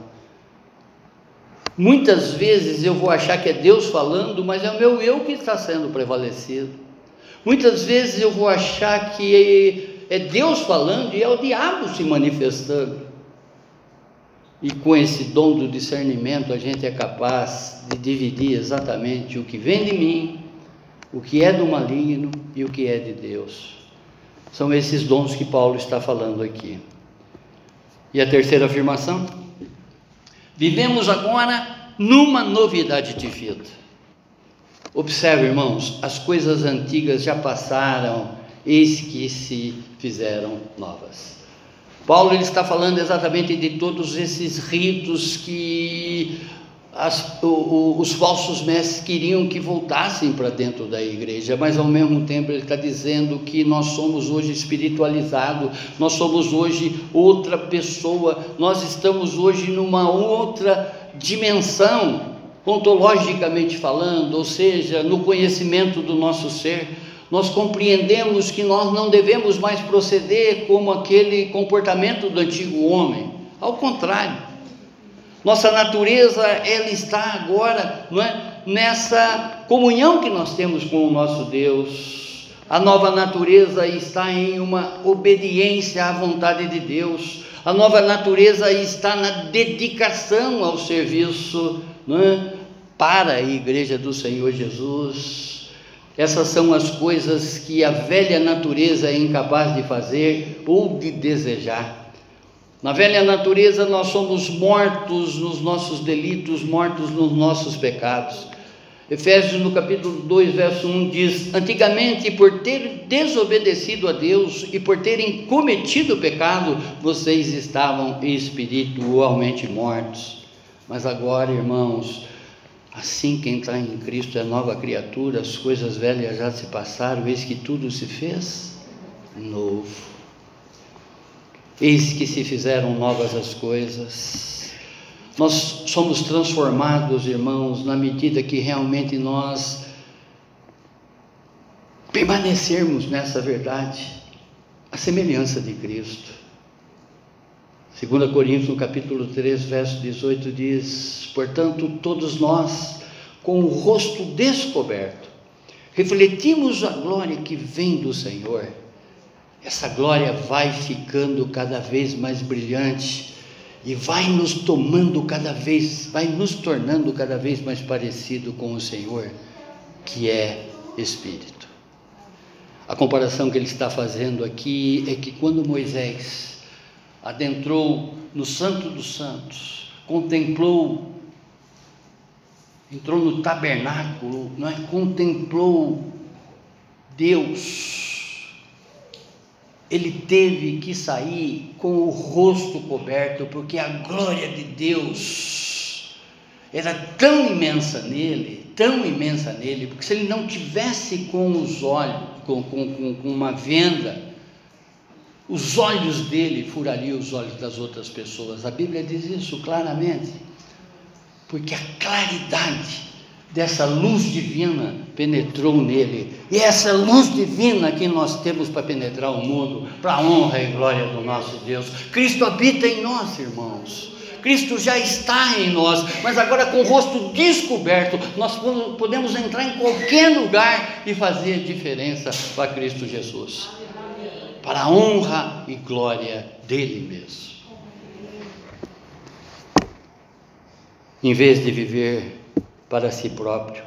Muitas vezes eu vou achar que é Deus falando, mas é o meu eu que está sendo prevalecido. Muitas vezes eu vou achar que é Deus falando e é o diabo se manifestando. E com esse dom do discernimento, a gente é capaz de dividir exatamente o que vem de mim, o que é do maligno e o que é de Deus. São esses dons que Paulo está falando aqui. E a terceira afirmação? Vivemos agora numa novidade de vida. Observe, irmãos, as coisas antigas já passaram, eis que se fizeram novas. Paulo ele está falando exatamente de todos esses ritos que as, o, o, os falsos mestres queriam que voltassem para dentro da igreja, mas ao mesmo tempo ele está dizendo que nós somos hoje espiritualizados, nós somos hoje outra pessoa, nós estamos hoje numa outra dimensão, ontologicamente falando, ou seja, no conhecimento do nosso ser. Nós compreendemos que nós não devemos mais proceder como aquele comportamento do antigo homem, ao contrário nossa natureza, ela está agora não é, nessa comunhão que nós temos com o nosso Deus. A nova natureza está em uma obediência à vontade de Deus. A nova natureza está na dedicação ao serviço não é, para a igreja do Senhor Jesus. Essas são as coisas que a velha natureza é incapaz de fazer ou de desejar. Na velha natureza nós somos mortos nos nossos delitos, mortos nos nossos pecados. Efésios no capítulo 2, verso 1 diz: Antigamente, por ter desobedecido a Deus e por terem cometido pecado, vocês estavam espiritualmente mortos. Mas agora, irmãos, assim quem está em Cristo é nova criatura, as coisas velhas já se passaram, eis que tudo se fez novo. Eis que se fizeram novas as coisas. Nós somos transformados, irmãos, na medida que realmente nós permanecermos nessa verdade, a semelhança de Cristo. 2 Coríntios, no capítulo 3, verso 18, diz: Portanto, todos nós, com o rosto descoberto, refletimos a glória que vem do Senhor essa glória vai ficando cada vez mais brilhante e vai nos tomando cada vez, vai nos tornando cada vez mais parecido com o Senhor, que é Espírito. A comparação que ele está fazendo aqui é que quando Moisés adentrou no Santo dos Santos, contemplou, entrou no tabernáculo, não é? contemplou Deus, ele teve que sair com o rosto coberto, porque a glória de Deus era tão imensa nele, tão imensa nele, porque se ele não tivesse com os olhos, com, com, com uma venda, os olhos dele furariam os olhos das outras pessoas. A Bíblia diz isso claramente, porque a claridade dessa luz divina penetrou nele. E essa luz divina que nós temos para penetrar o mundo, para a honra e glória do nosso Deus. Cristo habita em nós, irmãos. Cristo já está em nós, mas agora com o rosto descoberto, nós podemos entrar em qualquer lugar e fazer diferença para Cristo Jesus. Para a honra e glória dele mesmo. Em vez de viver para si próprio.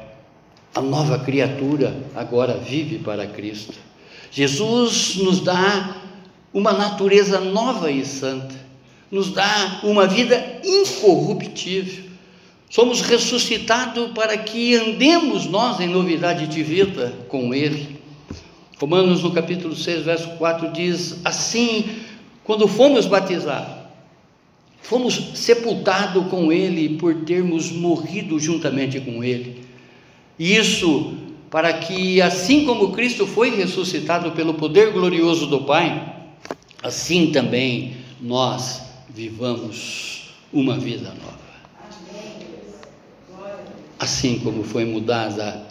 A nova criatura agora vive para Cristo. Jesus nos dá uma natureza nova e santa, nos dá uma vida incorruptível. Somos ressuscitados para que andemos nós em novidade de vida com Ele. Romanos no capítulo 6, verso 4 diz: Assim, quando fomos batizados, Fomos sepultados com Ele por termos morrido juntamente com Ele. Isso para que, assim como Cristo foi ressuscitado pelo poder glorioso do Pai, assim também nós vivamos uma vida nova. Assim como foi mudada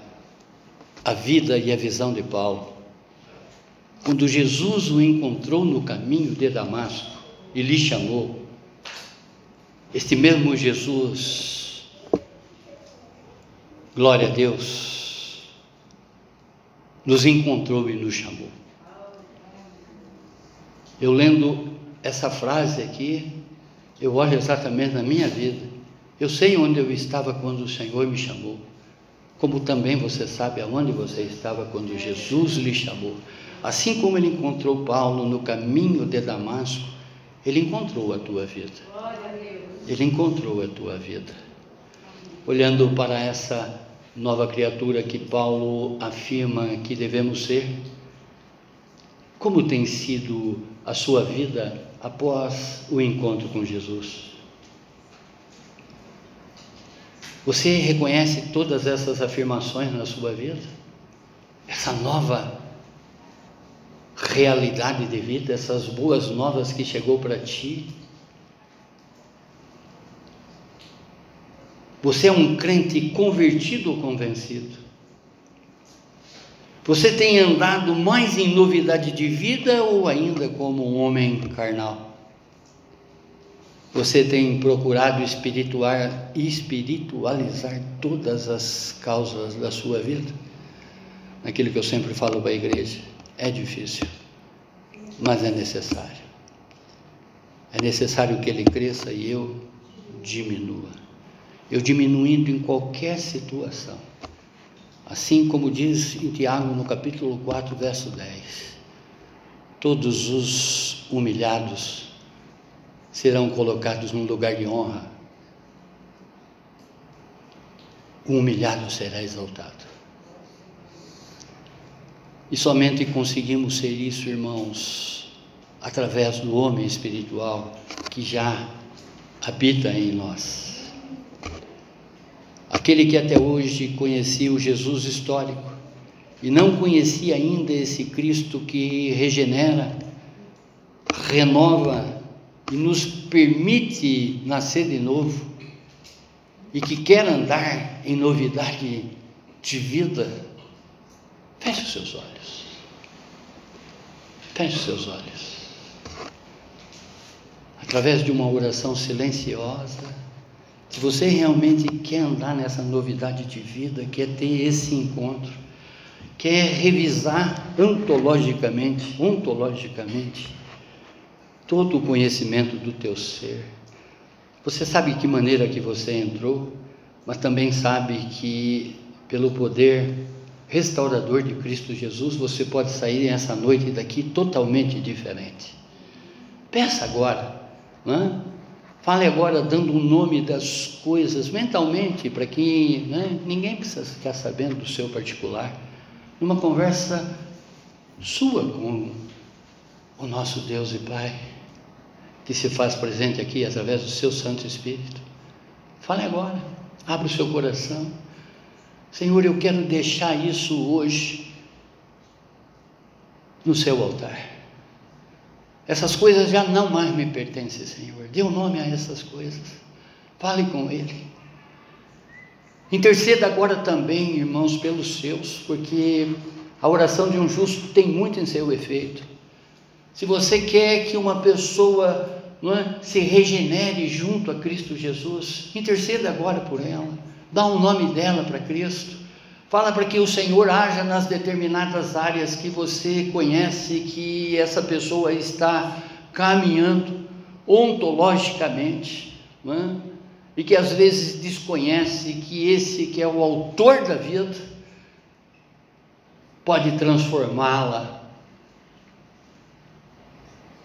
a vida e a visão de Paulo, quando Jesus o encontrou no caminho de Damasco e lhe chamou, este mesmo Jesus, glória a Deus, nos encontrou e nos chamou. Eu lendo essa frase aqui, eu olho exatamente na minha vida. Eu sei onde eu estava quando o Senhor me chamou, como também você sabe aonde você estava quando Jesus lhe chamou. assim como ele encontrou Paulo no caminho de Damasco, ele encontrou a tua vida. Ele encontrou a tua vida. Olhando para essa nova criatura que Paulo afirma que devemos ser, como tem sido a sua vida após o encontro com Jesus? Você reconhece todas essas afirmações na sua vida? Essa nova realidade de vida, essas boas novas que chegou para ti? Você é um crente convertido ou convencido? Você tem andado mais em novidade de vida ou ainda como um homem carnal? Você tem procurado espiritualizar todas as causas da sua vida? Aquilo que eu sempre falo para a igreja. É difícil, mas é necessário. É necessário que ele cresça e eu diminua. Eu diminuindo em qualquer situação. Assim como diz em Tiago no capítulo 4, verso 10. Todos os humilhados serão colocados num lugar de honra. O humilhado será exaltado. E somente conseguimos ser isso, irmãos, através do homem espiritual que já habita em nós. Aquele que até hoje conhecia o Jesus histórico e não conhecia ainda esse Cristo que regenera, renova e nos permite nascer de novo e que quer andar em novidade de vida, feche os seus olhos. Feche os seus olhos. Através de uma oração silenciosa, se você realmente quer andar nessa novidade de vida, quer ter esse encontro, quer revisar ontologicamente, ontologicamente, todo o conhecimento do teu ser. Você sabe que maneira que você entrou, mas também sabe que pelo poder restaurador de Cristo Jesus, você pode sair essa noite daqui totalmente diferente. Peça agora, né? Fale agora dando o nome das coisas mentalmente, para que né, ninguém precisa ficar sabendo do seu particular, numa conversa sua com o nosso Deus e Pai que se faz presente aqui através do seu Santo Espírito. Fale agora, abra o seu coração. Senhor, eu quero deixar isso hoje no seu altar. Essas coisas já não mais me pertencem, Senhor. Dê o um nome a essas coisas. Fale com Ele. Interceda agora também, irmãos, pelos seus, porque a oração de um justo tem muito em seu efeito. Se você quer que uma pessoa é, se regenere junto a Cristo Jesus, interceda agora por ela, dá o um nome dela para Cristo, fala para que o Senhor haja nas determinadas áreas que você conhece que essa pessoa está caminhando ontologicamente, é? e que às vezes desconhece que esse que é o autor da vida pode transformá-la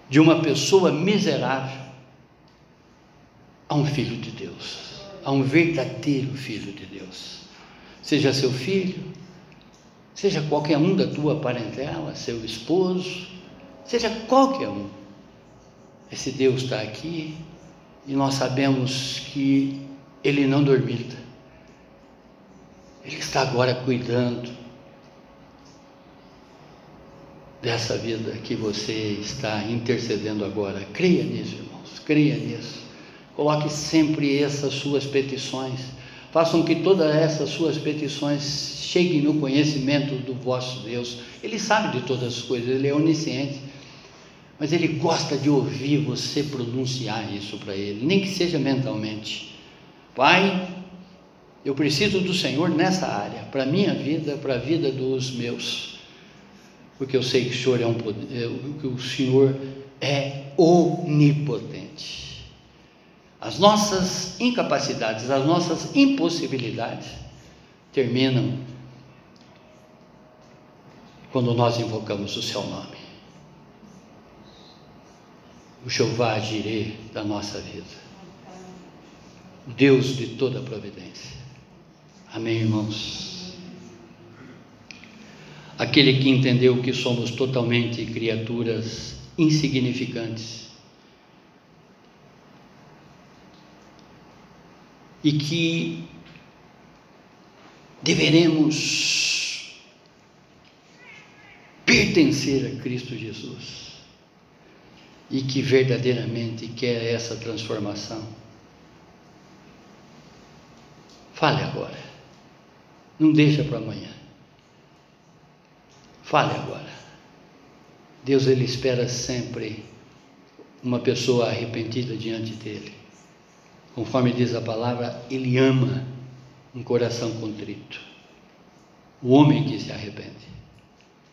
de uma pessoa miserável a um filho de Deus, a um verdadeiro filho de Deus. Seja seu filho, seja qualquer um da tua parentela, seu esposo, seja qualquer um. Esse Deus está aqui e nós sabemos que Ele não dormita. Ele está agora cuidando dessa vida que você está intercedendo agora. Creia nisso, irmãos, creia nisso. Coloque sempre essas suas petições. Façam que todas essas suas petições cheguem no conhecimento do vosso Deus. Ele sabe de todas as coisas, ele é onisciente. Mas ele gosta de ouvir você pronunciar isso para ele, nem que seja mentalmente. Pai, eu preciso do Senhor nessa área, para a minha vida, para a vida dos meus porque eu sei que o Senhor é um poder, que o Senhor é onipotente. As nossas incapacidades, as nossas impossibilidades terminam quando nós invocamos o seu nome. O Jeová Jireh da nossa vida. Deus de toda providência. Amém, irmãos? Aquele que entendeu que somos totalmente criaturas insignificantes e que deveremos pertencer a Cristo Jesus e que verdadeiramente quer essa transformação. Fale agora. Não deixa para amanhã. Fale agora. Deus ele espera sempre uma pessoa arrependida diante dele. Conforme diz a palavra, ele ama um coração contrito. O homem que se arrepende.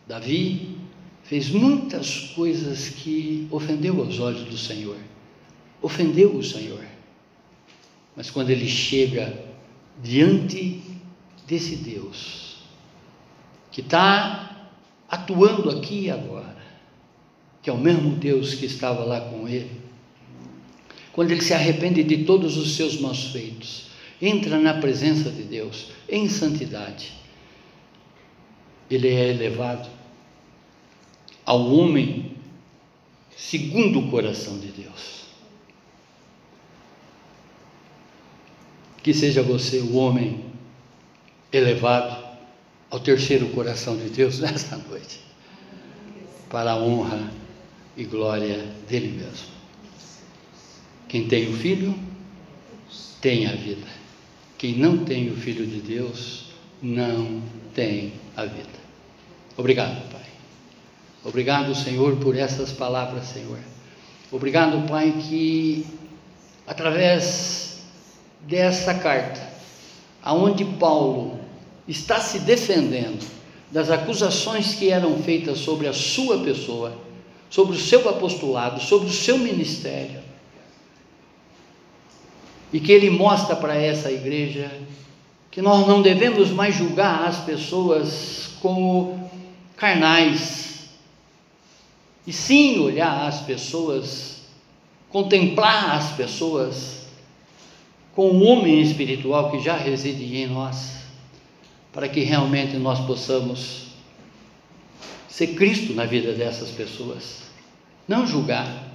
Davi fez muitas coisas que ofendeu aos olhos do Senhor. Ofendeu o Senhor. Mas quando ele chega diante desse Deus que está atuando aqui e agora, que é o mesmo Deus que estava lá com ele, quando ele se arrepende de todos os seus maus feitos, entra na presença de Deus em santidade, ele é elevado ao homem segundo o coração de Deus. Que seja você o homem elevado ao terceiro coração de Deus nesta noite, para a honra e glória dele mesmo. Quem tem o filho, tem a vida. Quem não tem o filho de Deus, não tem a vida. Obrigado, Pai. Obrigado, Senhor, por essas palavras, Senhor. Obrigado, Pai, que através dessa carta, aonde Paulo está se defendendo das acusações que eram feitas sobre a sua pessoa, sobre o seu apostolado, sobre o seu ministério, e que ele mostra para essa igreja que nós não devemos mais julgar as pessoas como carnais, e sim olhar as pessoas, contemplar as pessoas com o homem espiritual que já reside em nós, para que realmente nós possamos ser Cristo na vida dessas pessoas, não julgar,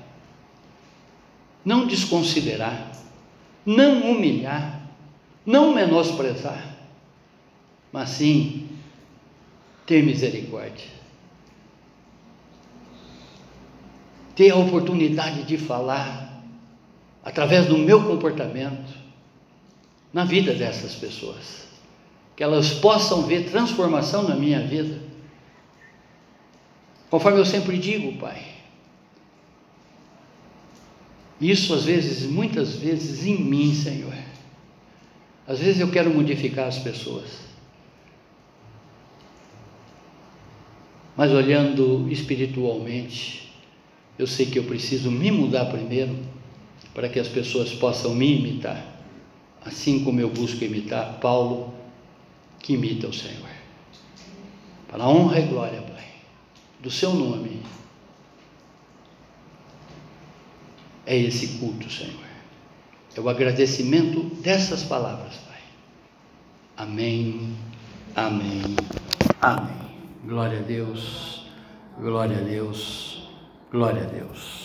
não desconsiderar, não humilhar, não menosprezar, mas sim ter misericórdia. Ter a oportunidade de falar, através do meu comportamento, na vida dessas pessoas, que elas possam ver transformação na minha vida. Conforme eu sempre digo, Pai, isso às vezes, muitas vezes em mim, Senhor. Às vezes eu quero modificar as pessoas. Mas olhando espiritualmente, eu sei que eu preciso me mudar primeiro para que as pessoas possam me imitar, assim como eu busco imitar Paulo, que imita o Senhor. Para a honra e glória, Pai, do seu nome é esse culto, Senhor. É o agradecimento dessas palavras, Pai. Amém, amém, amém. Glória a Deus, glória a Deus, glória a Deus.